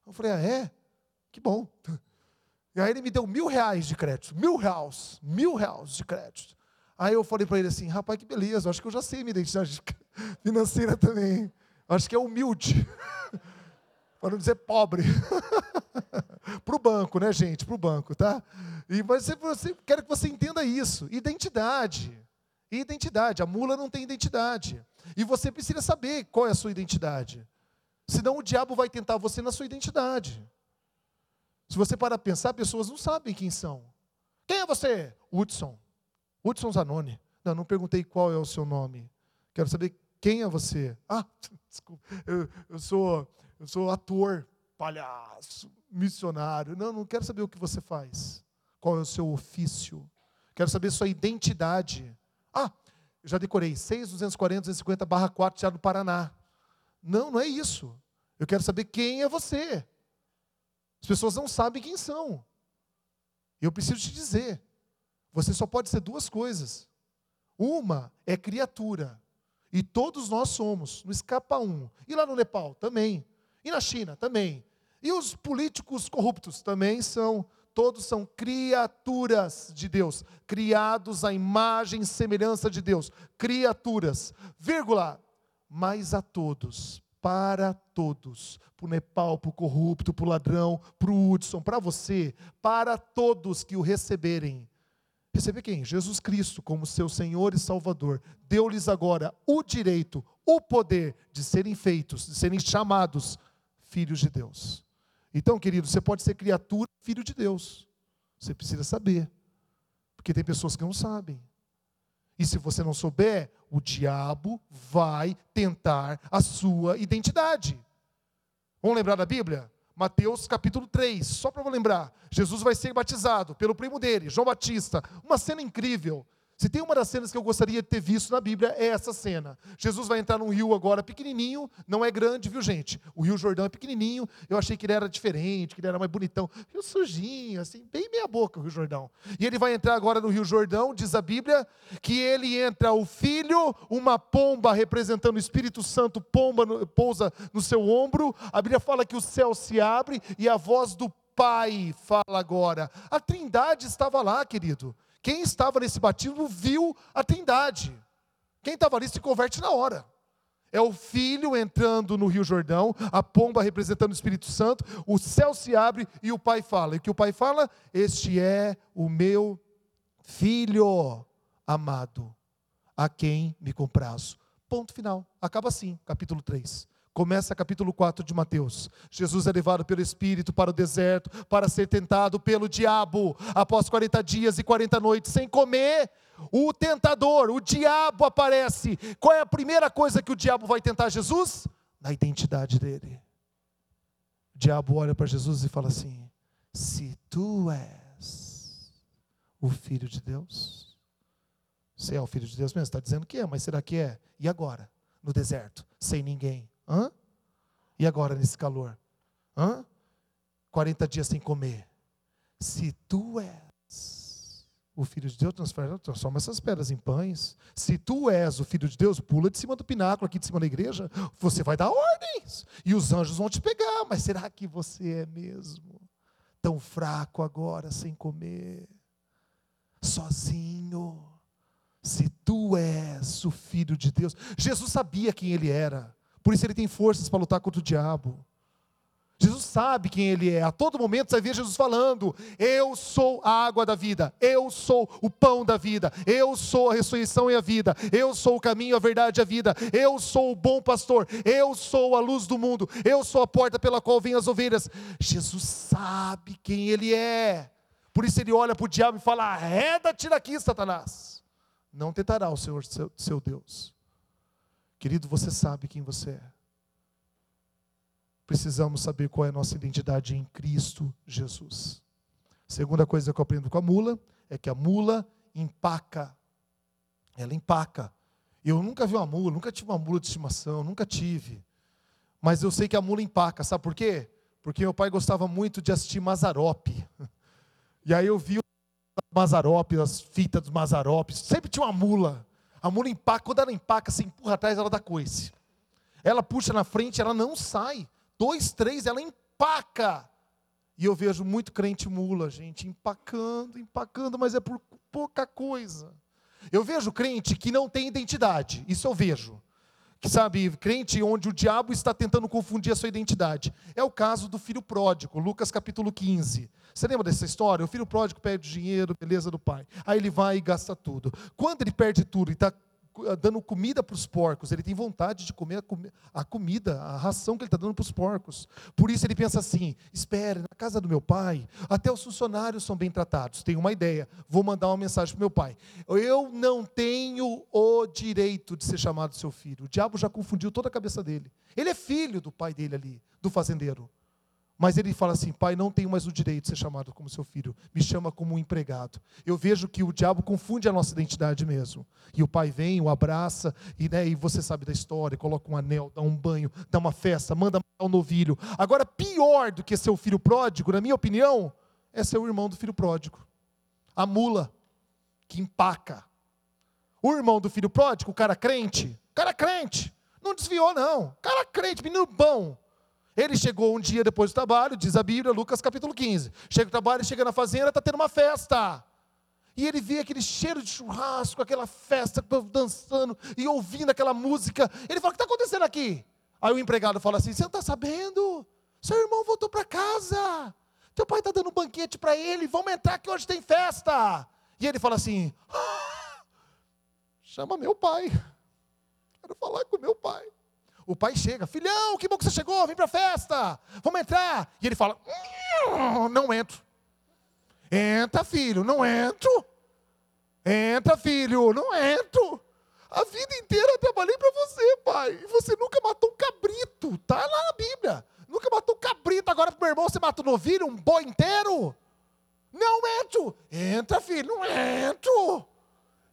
Eu falei, ah, é? Que bom. E aí ele me deu mil reais de crédito, mil reais, mil reais de crédito. Aí eu falei para ele assim, rapaz, que beleza, acho que eu já sei minha identidade (laughs) financeira também. Acho que é humilde, (laughs) para não dizer pobre. (laughs) para o banco, né, gente? Para o banco, tá? E mas você, você, quero que você entenda isso. Identidade. Identidade. A mula não tem identidade. E você precisa saber qual é a sua identidade. Senão o diabo vai tentar você na sua identidade. Se você para pensar, pessoas não sabem quem são. Quem é você? Hudson. Hudson Zanoni. Não, não perguntei qual é o seu nome. Quero saber quem é você. (laughs) Ah, desculpa. Eu, eu, sou, eu sou ator, palhaço, missionário. Não, não quero saber o que você faz. Qual é o seu ofício. Quero saber sua identidade. Ah, eu já decorei. 6, 240, 250, barra 4, Teatro do Paraná. Não, não é isso. Eu quero saber quem é você. As pessoas não sabem quem são. Eu preciso te dizer: você só pode ser duas coisas. Uma é criatura, e todos nós somos, não escapa um. E lá no Nepal também. E na China também. E os políticos corruptos também são, todos são criaturas de Deus, criados à imagem e semelhança de Deus, criaturas, vírgula, mas a todos para todos, para o Nepal, para o corrupto, para o ladrão, para o Hudson, para você, para todos que o receberem, Receber quem? Jesus Cristo como seu Senhor e Salvador. Deu-lhes agora o direito, o poder de serem feitos, de serem chamados filhos de Deus. Então, querido, você pode ser criatura, filho de Deus. Você precisa saber. Porque tem pessoas que não sabem. E se você não souber, o diabo vai tentar a sua identidade. Vamos lembrar da Bíblia? Mateus capítulo 3, só para lembrar. Jesus vai ser batizado pelo primo dele, João Batista. Uma cena incrível. Se tem uma das cenas que eu gostaria de ter visto na Bíblia, é essa cena. Jesus vai entrar num rio agora pequenininho, não é grande, viu gente? O Rio Jordão é pequenininho, eu achei que ele era diferente, que ele era mais bonitão. Rio sujinho, assim, bem meia boca o Rio Jordão. E ele vai entrar agora no Rio Jordão, diz a Bíblia, que ele entra o filho, uma pomba representando o Espírito Santo, pomba pousa no seu ombro. A Bíblia fala que o céu se abre e a voz do Pai fala agora. A Trindade estava lá, querido. Quem estava nesse batismo viu a Trindade. Quem estava ali se converte na hora. É o filho entrando no Rio Jordão, a pomba representando o Espírito Santo, o céu se abre e o pai fala. E o que o pai fala? Este é o meu filho amado, a quem me comprazo. Ponto final. Acaba assim, capítulo 3. Começa capítulo 4 de Mateus. Jesus é levado pelo Espírito para o deserto para ser tentado pelo diabo. Após 40 dias e 40 noites sem comer, o tentador, o diabo aparece. Qual é a primeira coisa que o diabo vai tentar Jesus? Na identidade dele. O diabo olha para Jesus e fala assim: Se tu és o filho de Deus, você é o filho de Deus mesmo? Está dizendo que é, mas será que é? E agora? No deserto, sem ninguém Hã? E agora nesse calor? Hã? 40 dias sem comer. Se tu és o filho de Deus, transforma essas pedras em pães. Se tu és o filho de Deus, pula de cima do pináculo, aqui de cima da igreja. Você vai dar ordens. E os anjos vão te pegar. Mas será que você é mesmo tão fraco agora, sem comer? Sozinho? Se tu és o filho de Deus. Jesus sabia quem ele era. Por isso ele tem forças para lutar contra o diabo. Jesus sabe quem ele é. A todo momento você ver Jesus falando: Eu sou a água da vida, eu sou o pão da vida, eu sou a ressurreição e a vida, eu sou o caminho, a verdade e a vida, eu sou o bom pastor, eu sou a luz do mundo, eu sou a porta pela qual vêm as ovelhas. Jesus sabe quem ele é. Por isso ele olha para o diabo e fala: Arreda-te daqui, Satanás. Não tentará o Senhor, seu, seu Deus. Querido, você sabe quem você é. Precisamos saber qual é a nossa identidade em Cristo Jesus. Segunda coisa que eu aprendo com a mula é que a mula empaca. Ela empaca. Eu nunca vi uma mula, nunca tive uma mula de estimação, nunca tive. Mas eu sei que a mula empaca, sabe por quê? Porque meu pai gostava muito de assistir Mazarope. (laughs) E aí eu vi o Mazarope, as fitas dos Mazaropes, sempre tinha uma mula. A mula empaca, quando ela empaca, se empurra atrás, ela dá coice. Ela puxa na frente, ela não sai. Dois, três, ela empaca. E eu vejo muito crente mula, gente, empacando, empacando, mas é por pouca coisa. Eu vejo crente que não tem identidade, isso eu vejo. Que sabe, crente onde o diabo está tentando confundir a sua identidade. É o caso do filho pródigo, Lucas capítulo 15. Você lembra dessa história? O filho pródigo perde dinheiro, beleza do pai. Aí ele vai e gasta tudo. Quando ele perde tudo e está dando comida para os porcos, ele tem vontade de comer a comida, a ração que ele está dando para os porcos. Por isso ele pensa assim: espere, na casa do meu pai, até os funcionários são bem tratados. Tenho uma ideia, vou mandar uma mensagem para meu pai. Eu não tenho o direito de ser chamado seu filho. O diabo já confundiu toda a cabeça dele. Ele é filho do pai dele ali, do fazendeiro. Mas ele fala assim: Pai, não tenho mais o direito de ser chamado como seu filho, me chama como um empregado. Eu vejo que o diabo confunde a nossa identidade mesmo. E o pai vem, o abraça, e, né, e você sabe da história: coloca um anel, dá um banho, dá uma festa, manda matar um novilho. Agora, pior do que ser o filho pródigo, na minha opinião, é ser o irmão do filho pródigo. A mula que empaca. O irmão do filho pródigo, o cara crente, cara crente, não desviou, não. Cara crente, menino bom ele chegou um dia depois do trabalho, diz a Bíblia, Lucas capítulo 15. Chega no trabalho, chega na fazenda, está tendo uma festa. E ele vê aquele cheiro de churrasco, aquela festa, dançando e ouvindo aquela música. Ele fala: O que está acontecendo aqui? Aí o empregado fala assim: Você não está sabendo? Seu irmão voltou para casa. Teu pai está dando um banquete para ele. Vamos entrar que hoje tem festa. E ele fala assim: ah, chama meu pai. Quero falar com meu pai. O pai chega, filhão, que bom que você chegou, vem para a festa, vamos entrar. E ele fala: hum, não entro. Entra, filho, não entro. Entra, filho, não entro. A vida inteira eu trabalhei para você, pai. E você nunca matou um cabrito. Tá lá na Bíblia. Nunca matou um cabrito. Agora pro meu irmão você mata um novilho, um boi inteiro. Não entro. Entra, filho, não entro.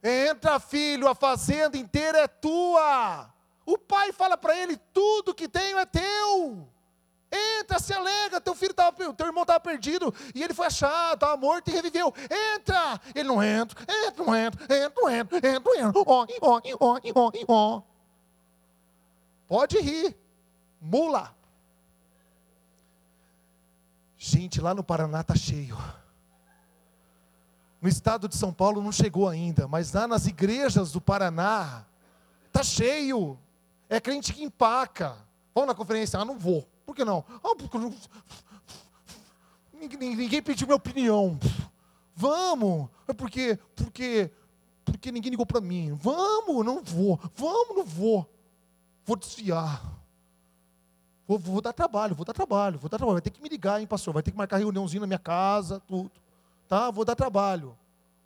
Entra, filho, a fazenda inteira é tua. O pai fala para ele: tudo que tenho é teu. Entra, se alega, teu filho tava, teu irmão estava perdido e ele foi achado, estava morto e reviveu. Entra! Ele não entra, entra, não entra, entra, não entra, entra, não entra. Ó, ó, ó, ó, ó. Pode rir. Mula. Gente, lá no Paraná tá cheio. No estado de São Paulo não chegou ainda, mas lá nas igrejas do Paraná tá cheio. É crente que empaca. Vamos na conferência? Ah, não vou. Por que não? Ah, porque não... Ninguém, ninguém pediu minha opinião. Vamos. É porque, porque, porque ninguém ligou para mim. Vamos, não vou. Vamos, não vou. Vou desfiar. Vou, vou, dar trabalho, vou dar trabalho, vou dar trabalho. Vai ter que me ligar, hein, pastor? Vai ter que marcar reuniãozinho na minha casa, tudo. Tá? Vou dar trabalho.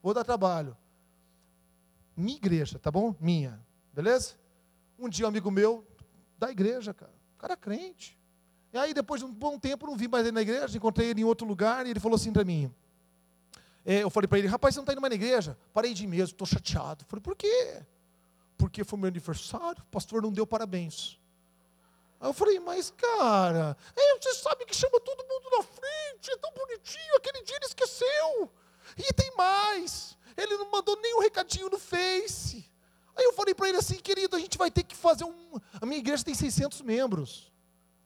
Vou dar trabalho. Minha igreja, tá bom? Minha. Beleza? Um dia um amigo meu, da igreja, cara. O cara é crente. E aí, depois de um bom tempo, não vi mais ele na igreja, encontrei ele em outro lugar, e ele falou assim para mim. É, eu falei para ele, rapaz, você não está indo mais na igreja? Parei de ir mesmo, estou chateado. Falei, por quê? Porque foi meu aniversário, o pastor não deu parabéns. Aí eu falei, mas cara, é, você sabe que chama todo mundo na frente, é tão bonitinho, aquele dia ele esqueceu. E tem mais, ele não mandou nem um recadinho no Face. Aí eu falei para ele assim, querido, a gente vai ter que fazer um. A minha igreja tem 600 membros.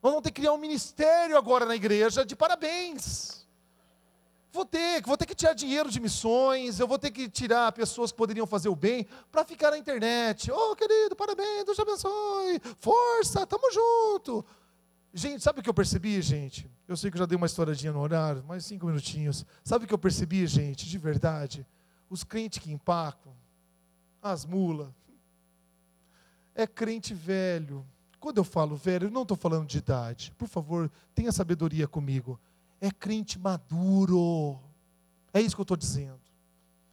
Nós vamos ter que criar um ministério agora na igreja de parabéns. Vou ter, vou ter que tirar dinheiro de missões, eu vou ter que tirar pessoas que poderiam fazer o bem para ficar na internet. Oh, querido, parabéns, Deus te abençoe. Força, tamo junto. Gente, sabe o que eu percebi, gente? Eu sei que eu já dei uma estouradinha no horário, mais cinco minutinhos. Sabe o que eu percebi, gente, de verdade? Os crentes que empacam, as mulas, é crente velho, quando eu falo velho, eu não estou falando de idade. Por favor, tenha sabedoria comigo. É crente maduro. É isso que eu estou dizendo.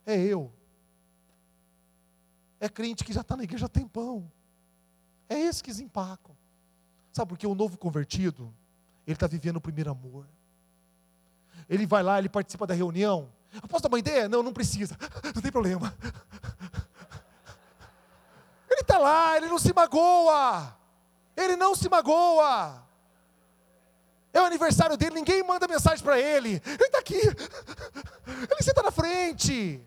É eu. É crente que já está na igreja há tempão. É esse que empacam. Sabe por quê? O novo convertido, ele está vivendo o primeiro amor. Ele vai lá, ele participa da reunião. Eu posso dar uma ideia? Não, não precisa. (laughs) Não tem problema. Está lá, ele não se magoa. Ele não se magoa. É o aniversário dele, ninguém manda mensagem para ele. Ele está aqui. Ele senta na frente. Ele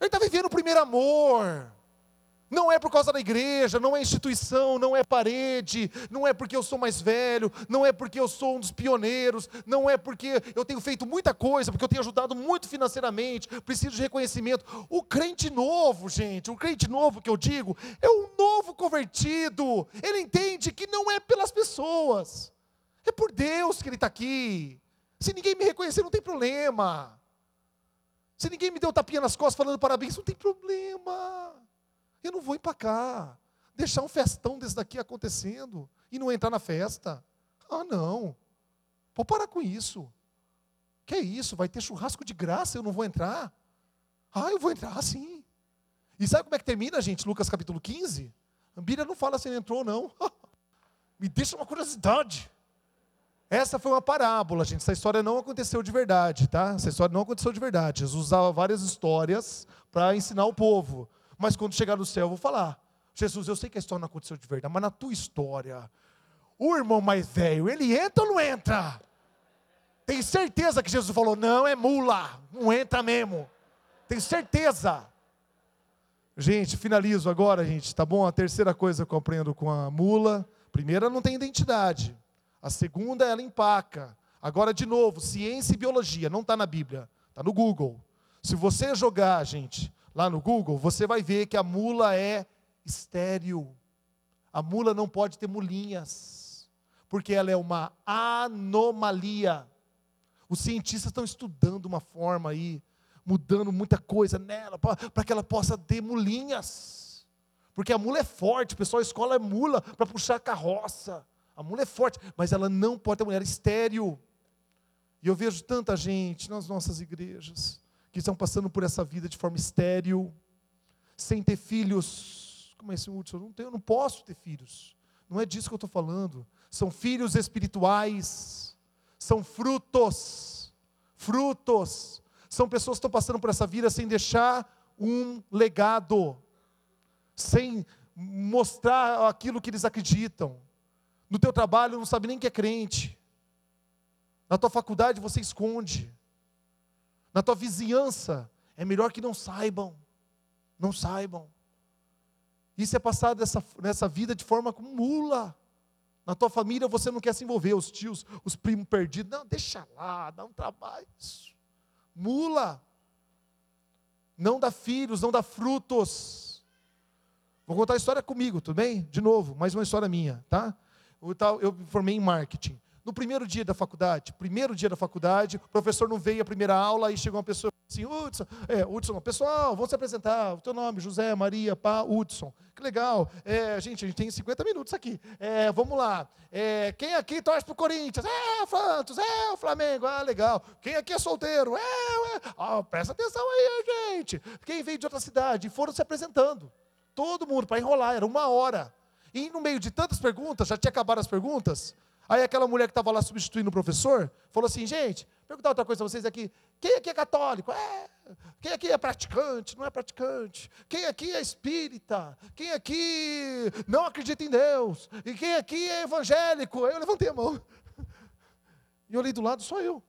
está vivendo o primeiro amor. Não é por causa da igreja, não é instituição, não é parede, não é porque eu sou mais velho, não é porque eu sou um dos pioneiros, não é porque eu tenho feito muita coisa, porque eu tenho ajudado muito financeiramente, preciso de reconhecimento. O crente novo, gente, o crente novo que eu digo, é um novo convertido. Ele entende que não é pelas pessoas, é por Deus que ele está aqui. Se ninguém me reconhecer, não tem problema. Se ninguém me deu tapinha nas costas falando parabéns, não tem problema. Eu não vou empacar, deixar um festão desse daqui acontecendo e não entrar na festa. Ah, não. Vou parar com isso. Que é isso? Vai ter churrasco de graça, eu não vou entrar? Ah, eu vou entrar sim. E sabe como é que termina, gente? Lucas capítulo 15? A Bíblia não fala se ele entrou ou não. (laughs) Me deixa uma curiosidade. Essa foi uma parábola, gente. Essa história não aconteceu de verdade, tá? Essa história não aconteceu de verdade. Jesus usava várias histórias para ensinar o povo. Mas quando chegar no céu, eu vou falar: Jesus, eu sei que a história não aconteceu de verdade, mas na tua história, o irmão mais velho, ele entra ou não entra? Tem certeza que Jesus falou: não, é mula, não entra mesmo. Tem certeza. Gente, finalizo agora, gente, tá bom? A terceira coisa que eu aprendo com a mula: primeira, não tem identidade. A segunda, ela empaca. Agora, de novo, ciência e biologia, não está na Bíblia, está no Google. Se você jogar, gente, lá no Google, você vai ver que a mula é estéril. A mula não pode ter mulinhas, porque ela é uma anomalia. Os cientistas estão estudando uma forma aí, mudando muita coisa nela, para que ela possa ter mulinhas. Porque a mula é forte, o pessoal escola é mula para puxar a carroça. A mula é forte, mas ela não pode ter mulher estéreo. E eu vejo tanta gente nas nossas igrejas que estão passando por essa vida de forma estéril, sem ter filhos. Como é esse Hudson? Eu não, tenho, eu não posso ter filhos. Não é disso que eu estou falando. São filhos espirituais, são frutos, frutos. São pessoas que estão passando por essa vida sem deixar um legado, sem mostrar aquilo que eles acreditam. No teu trabalho não sabe nem que é crente. Na tua faculdade você esconde. Na tua vizinhança é melhor que não saibam. Não saibam. Isso é passado nessa, nessa vida de forma como mula. Na tua família você não quer se envolver, os tios, os primos perdidos. Não, deixa lá, dá um trabalho. Mula. Não dá filhos, não dá frutos. Vou contar a história comigo, tudo bem? De novo, mais uma história minha, tá? Eu me formei em marketing. No primeiro dia da faculdade, primeiro dia da faculdade, o professor não veio à primeira aula, aí chegou uma pessoa assim, Hudson, é, Hudson, pessoal, vamos se apresentar, o teu nome, José, Maria, Pá, Hudson. Que legal, é, gente, a gente tem 50 minutos aqui, é, vamos lá. É, quem aqui torce para o Corinthians? É, Santos, é, o Flamengo, ah, legal. Quem aqui é solteiro? É, é. Ah, presta atenção aí, gente. Quem veio de outra cidade? Foram se apresentando. Todo mundo, para enrolar, era uma hora. E no meio de tantas perguntas, já tinha acabado as perguntas, aí aquela mulher que estava lá substituindo o professor, falou assim, gente, perguntar outra coisa para vocês aqui, quem aqui é católico? É. Quem aqui é praticante? Não é praticante. Quem aqui é espírita? Quem aqui não acredita em Deus? E quem aqui é evangélico? Eu levantei a mão. (laughs) E olhei do lado, só eu.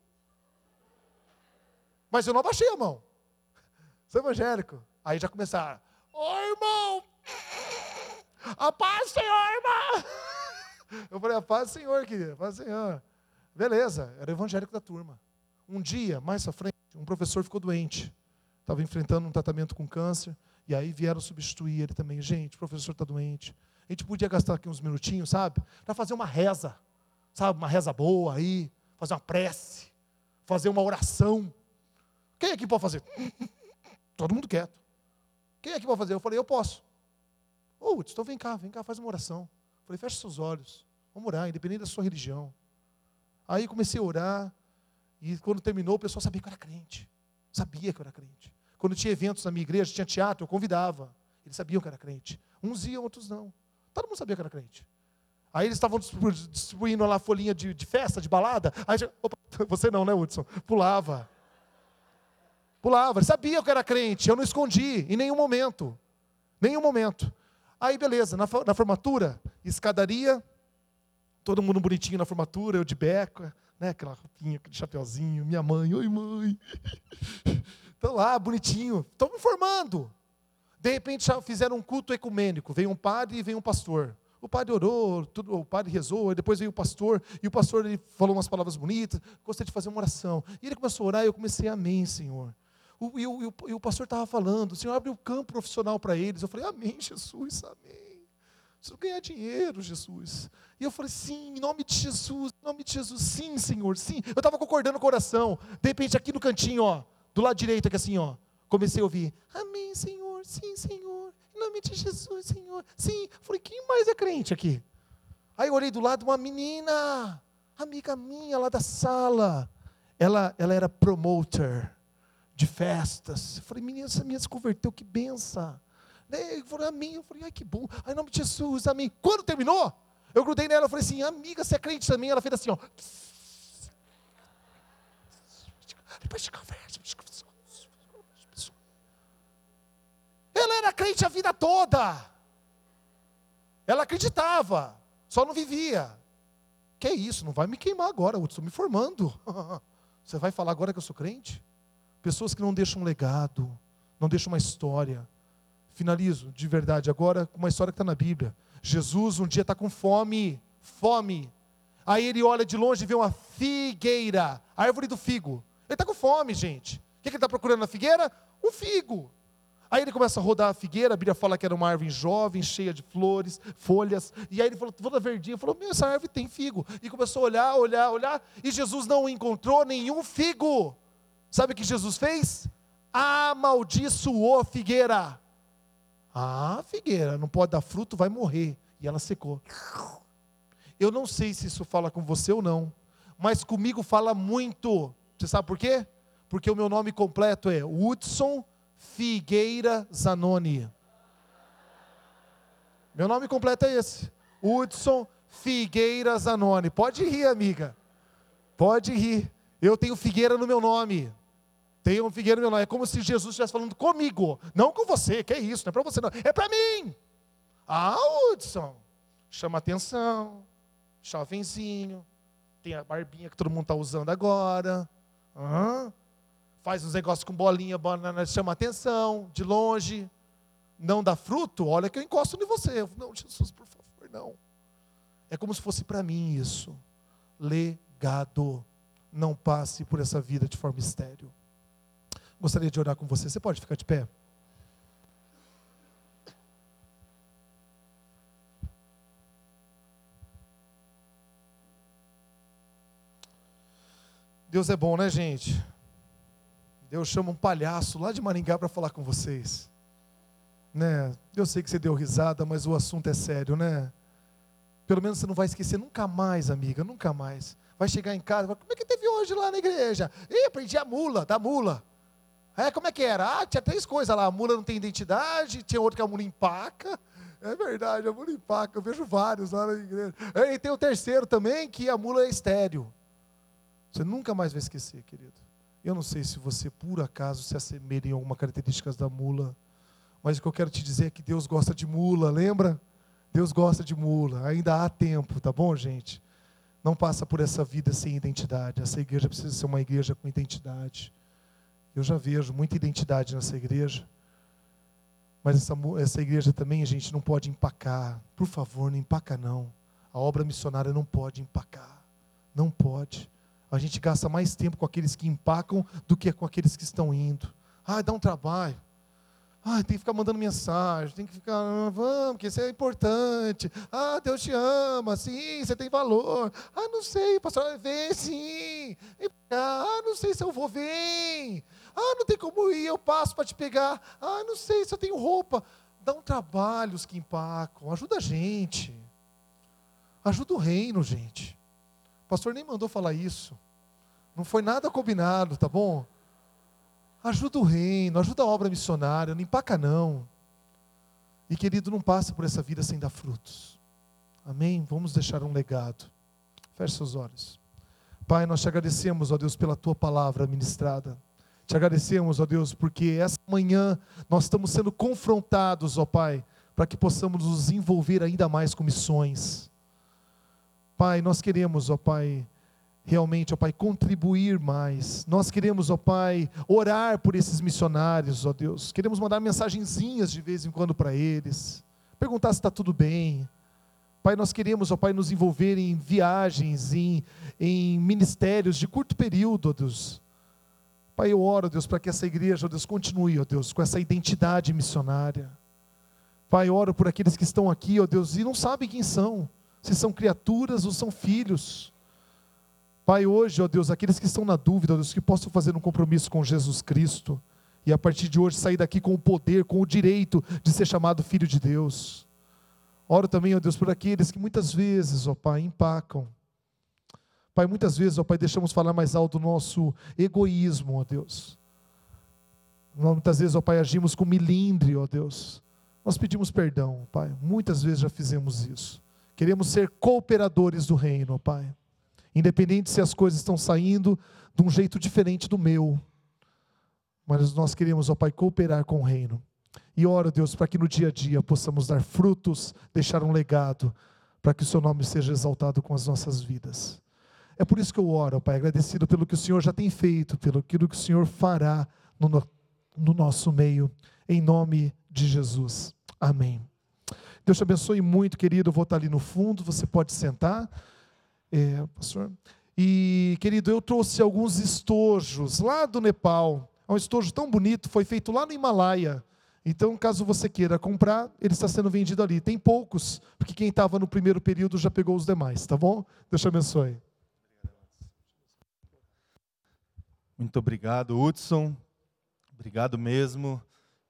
Mas eu não abaixei a mão. Sou evangélico. Aí já começaram. Ô irmão, a paz, Senhor, irmão. Eu falei, a paz, Senhor, querida, a paz, Senhor. Beleza, era evangélico da turma. Um dia, mais à frente, um professor ficou doente. Estava enfrentando um tratamento com câncer. E aí vieram substituir ele também. Gente, o professor está doente. A gente podia gastar aqui uns minutinhos, sabe? Para fazer uma reza. Sabe? Uma reza boa aí. Fazer uma prece. Fazer uma oração. Quem aqui pode fazer? (laughs) Todo mundo quieto. Quem aqui pode fazer? Eu falei, eu posso. Ô, oh, então vem cá, vem cá, faz uma oração. Falei, fecha seus olhos. Vamos orar, independente da sua religião. Aí comecei a orar. E quando terminou, o pessoal sabia que eu era crente. Sabia que eu era crente. Quando tinha eventos na minha igreja, tinha teatro, eu convidava. Eles sabiam que eu era crente. Uns iam, outros não. Todo mundo sabia que eu era crente. Aí eles estavam distribuindo lá folhinha de, de festa, de balada. Aí, opa, (laughs) você não, né, Hudson? Pulava. Pulava. Ele sabia que eu era crente. Eu não escondi em nenhum momento. Nenhum momento. Aí, beleza, na, na formatura, escadaria, todo mundo bonitinho na formatura, eu de beca, né, aquela roupinha, aquele chapeuzinho, minha mãe, oi mãe. (laughs) Estão lá, bonitinho, estão me formando. De repente fizeram um culto ecumênico, veio um padre e veio um pastor. O padre orou, tudo, o padre rezou, depois veio o pastor, e o pastor ele falou umas palavras bonitas, gostei de fazer uma oração. E ele começou a orar e eu comecei, amém, Senhor. O, e, o, e o pastor estava falando, o Senhor abre o campo profissional para eles. Eu falei, amém, Jesus, amém. Preciso ganhar dinheiro, Jesus. E eu falei, sim, em nome de Jesus, em nome de Jesus, sim, Senhor, sim. Eu estava concordando o coração. De repente, aqui no cantinho, ó, do lado direito, aqui assim, ó, comecei a ouvir, amém, Senhor, sim, Senhor, em nome de Jesus, Senhor, sim. Eu falei, quem mais é crente aqui? Aí eu olhei do lado, uma menina, amiga minha lá da sala. Ela, ela era promoter de festas. Eu falei, menina, essa menina se converteu, que benção. Ele falou, amém. Eu falei, ai, que bom. Ai, em nome de Jesus, amém. Quando terminou, eu grudei nela, e falei assim, amiga, você é crente também? Ela fez assim, ó. Depois de conversa. Ela era crente a vida toda. Ela acreditava, só não vivia. Que é isso? Não vai me queimar agora, eu estou me formando. (laughs) Você vai falar agora que eu sou crente? Pessoas que não deixam um legado, não deixam uma história. Finalizo de verdade agora com uma história que está na Bíblia. Jesus um dia está com fome, fome. Aí ele olha de longe e vê uma figueira, a árvore do figo. Ele está com fome, gente. O que, que ele está procurando na figueira? Um figo. Aí ele começa a rodar a figueira, a Bíblia fala que era uma árvore jovem, cheia de flores, folhas. E aí ele falou, toda verdinha, falou, meu, essa árvore tem figo. E começou a olhar, olhar, olhar, e Jesus não encontrou nenhum figo. Sabe o que Jesus fez? amaldiçoou figueira. Ah, figueira, não pode dar fruto, vai morrer. E ela secou. Eu não sei se isso fala com você ou não, mas comigo fala muito. Você sabe por quê? Porque o meu nome completo é Hudson Figueira Zanoni. Meu nome completo é esse. Hudson Figueira Zanoni. Pode rir, amiga. Pode rir. Eu tenho Figueira no meu nome. Tenho Figueira no meu. É como se Jesus estivesse falando comigo, não com você. Que é isso? Não é para você, não. É para mim. Ah, Hudson. Chama atenção. Jovenzinho. Tem a barbinha que todo mundo está usando agora. Ah, faz uns negócios com bolinha, banana, chama atenção. De longe não dá fruto, olha que eu encosto em você. Não, Jesus, por favor, não. É como se fosse para mim isso. Legado. Não passe por essa vida de forma estéreo. Gostaria de orar com você. Você pode ficar de pé? Deus é bom, né, gente? Deus chama um palhaço lá de Maringá para falar com vocês né? Eu sei que você deu risada, mas o assunto é sério, né? Pelo menos você não vai esquecer nunca mais, amiga, nunca mais. Vai chegar em casa, como é que teve hoje lá na igreja? Ih, aprendi a mula, da mula. É, como é que era? Ah, tinha três coisas lá. A mula não tem identidade, tinha outro que a mula empaca. É verdade, a mula empaca. Eu vejo vários lá na igreja. E tem o terceiro também, que a mula é estéreo. Você nunca mais vai esquecer, querido. Eu não sei se você, por acaso, se assemelha em alguma característica da mula. Mas o que eu quero te dizer é que Deus gosta de mula, lembra? Deus gosta de mula. Ainda há tempo, tá bom, gente? Não passa por essa vida sem identidade. Essa igreja precisa ser uma igreja com identidade. Eu já vejo muita identidade nessa igreja. Mas essa, essa igreja também, a gente não pode empacar. Por favor, não empaca não. A obra missionária não pode empacar. Não pode. A gente gasta mais tempo com aqueles que empacam do que com aqueles que estão indo. Ah, dá um trabalho. Ah, tem que ficar mandando mensagem, tem que ficar, ah, vamos, que isso é importante. Ah, Deus te ama, sim, você tem valor. Ah, não sei, pastor, vem sim. Ah, não sei se eu vou, vem. Ah, não tem como ir, eu passo para te pegar. Ah, não sei se eu tenho roupa. Dá um trabalho os que empacam, ajuda a gente. Ajuda o reino, gente. O pastor nem mandou falar isso. Não foi nada combinado, tá bom? Ajuda o reino, ajuda a obra missionária, não empaca não. E querido, não passa por essa vida sem dar frutos. Amém? Vamos deixar um legado. Feche seus olhos. Pai, nós te agradecemos, ó Deus, pela tua palavra ministrada. Te agradecemos, ó Deus, porque essa manhã nós estamos sendo confrontados, ó Pai, para que possamos nos envolver ainda mais com missões. Pai, nós queremos, ó Pai, realmente, ó Pai, contribuir mais. Nós queremos, ó Pai, orar por esses missionários, ó Deus. Queremos mandar mensagenzinhas de vez em quando para eles, perguntar se está tudo bem. Pai, nós queremos, ó Pai, nos envolver em viagens, em, em ministérios de curto período, ó Deus. Pai, eu oro, Deus, para que essa igreja, Deus, continue, ó Deus, com essa identidade missionária. Pai, eu oro por aqueles que estão aqui, ó Deus, e não sabem quem são, se são criaturas ou são filhos. Pai, hoje, ó Deus, aqueles que estão na dúvida, ó Deus, que possam fazer um compromisso com Jesus Cristo e a partir de hoje sair daqui com o poder, com o direito de ser chamado filho de Deus. Oro também, ó Deus, por aqueles que muitas vezes, ó Pai, empacam. Pai, muitas vezes, ó Pai, deixamos falar mais alto o nosso egoísmo, ó Deus. Muitas vezes, ó Pai, agimos com milindre, ó Deus. Nós pedimos perdão, Pai. Muitas vezes já fizemos isso. Queremos ser cooperadores do reino, ó Pai independente se as coisas estão saindo de um jeito diferente do meu. Mas nós queremos, ó Pai, cooperar com o reino. E oro, Deus, para que no dia a dia possamos dar frutos, deixar um legado, para que o Seu nome seja exaltado com as nossas vidas. É por isso que eu oro, Pai, agradecido pelo que o Senhor já tem feito, pelo que o Senhor fará no, no nosso meio, em nome de Jesus. Amém. Deus te abençoe muito, querido. Eu vou estar ali no fundo, você pode sentar. É, pastor. E, querido, eu trouxe alguns estojos lá do Nepal. É um estojo tão bonito, foi feito lá no Himalaia. Então, caso você queira comprar, ele está sendo vendido ali. Tem poucos, porque quem estava no primeiro período já pegou os demais, tá bom? Deus te abençoe. Muito obrigado, Hudson. Obrigado mesmo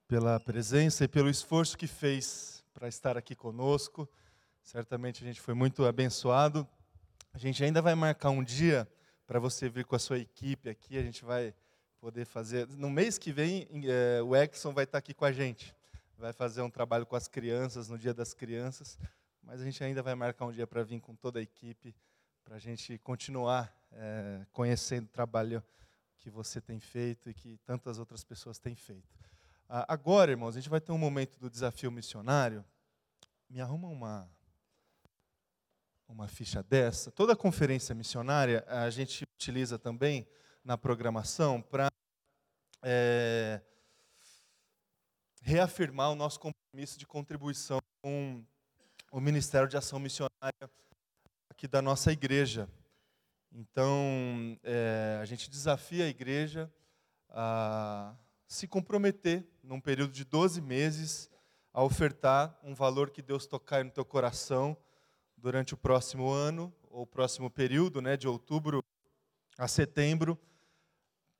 pela presença e pelo esforço que fez para estar aqui conosco. Certamente a gente foi muito abençoado. A gente ainda vai marcar um dia para você vir com a sua equipe aqui. A gente vai poder fazer. No mês que vem, é, o Exxon vai estar aqui com a gente. Vai fazer um trabalho com as crianças, no Dia das Crianças. Mas a gente ainda vai marcar um dia para vir com toda a equipe, para a gente continuar é, conhecendo o trabalho que você tem feito e que tantas outras pessoas têm feito. Agora, irmãos, a gente vai ter um momento do desafio missionário. Me arruma uma uma ficha dessa. Toda conferência missionária a gente utiliza também na programação para é, reafirmar o nosso compromisso de contribuição com o Ministério de Ação Missionária aqui da nossa igreja. Então, é, a gente desafia a igreja a se comprometer, num período de 12 meses, a ofertar um valor que Deus tocar no teu coração durante o próximo ano, ou próximo período, né, de outubro a setembro,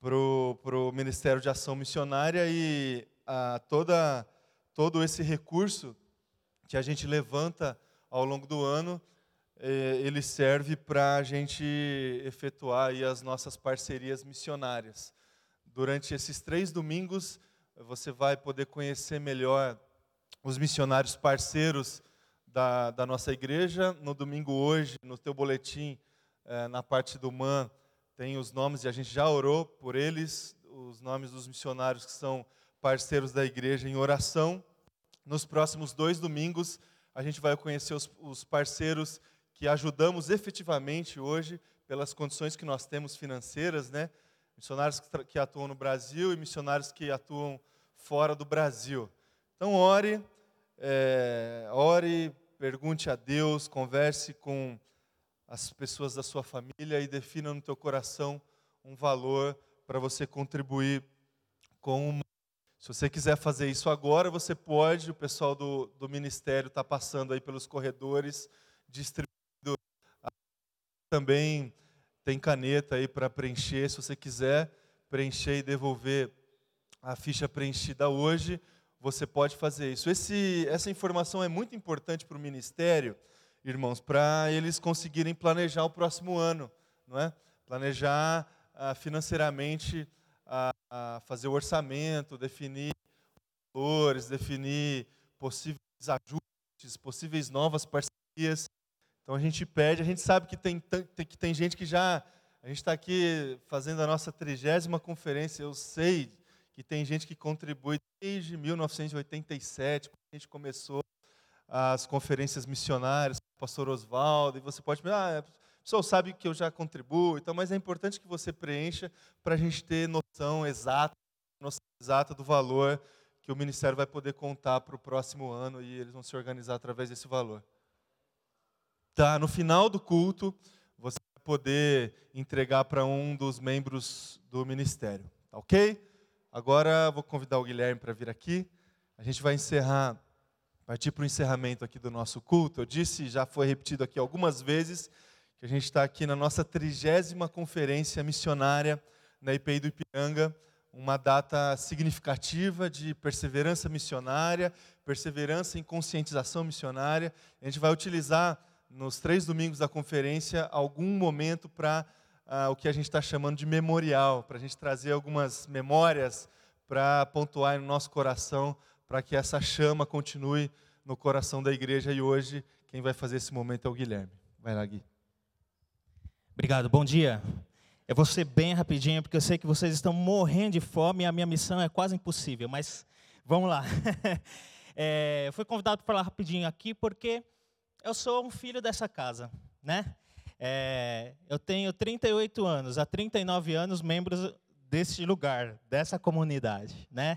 para o Ministério de Ação Missionária e a, toda, todo esse recurso que a gente levanta ao longo do ano ele serve para a gente efetuar as nossas parcerias missionárias. Durante esses três domingos, você vai poder conhecer melhor os missionários parceiros da, da nossa igreja. No domingo hoje, no teu boletim, é, na parte do MAN, tem os nomes, e a gente já orou por eles, os nomes dos missionários que são parceiros da igreja em oração. Nos próximos dois domingos, a gente vai conhecer os, os parceiros que ajudamos efetivamente hoje pelas condições que nós temos financeiras, né? Missionários que, atuam no Brasil e missionários que atuam fora do Brasil. Então, ore, é, ore, pergunte a Deus, converse com as pessoas da sua família e defina no teu coração um valor para você contribuir com uma. Se você quiser fazer isso agora, você pode. O pessoal do, do ministério está passando aí pelos corredores, distribuindo também tem caneta aí para preencher, se você quiser preencher e devolver a ficha preenchida hoje, você pode fazer isso. Esse, essa informação é muito importante para o ministério, irmãos, para eles conseguirem planejar o próximo ano, não é? Planejar ah, financeiramente, ah, ah, fazer o orçamento, definir valores, definir possíveis ajustes, possíveis novas parcerias. Então a gente pede, a gente sabe que tem, que tem gente que já. A gente está aqui fazendo a nossa trigésima conferência, eu sei que tem gente que contribui desde 1987, quando a gente começou as conferências missionárias, o pastor Oswaldo, e você pode ah, o pessoal sabe que eu já contribuo, então, mas é importante que você preencha para a gente ter noção exata, noção exata do valor que o ministério vai poder contar para o próximo ano e eles vão se organizar através desse valor. Tá, no final do culto, você vai poder entregar para um dos membros do ministério. Tá ok? Agora vou convidar o Guilherme para vir aqui. A gente vai encerrar, partir para o encerramento aqui do nosso culto. Eu disse, já foi repetido aqui algumas vezes, que a gente está aqui na nossa trigésima conferência missionária na IPI do Ipiranga, uma data significativa de perseverança missionária, perseverança em conscientização missionária. A gente vai utilizar nos três domingos da conferência, algum momento para uh, o que a gente está chamando de memorial, para a gente trazer algumas memórias para pontuar no nosso coração, para que essa chama continue no coração da igreja. E hoje, quem vai fazer esse momento é o Guilherme. Vai lá, Gui. Obrigado, bom dia. Eu vou ser bem rapidinho, porque eu sei que vocês estão morrendo de fome e a minha missão é quase impossível, mas vamos lá. (laughs) é, fui convidado para falar rapidinho aqui porque eu sou um filho dessa casa, né? É, eu tenho 38 anos, há 39 anos membros deste lugar, dessa comunidade, né?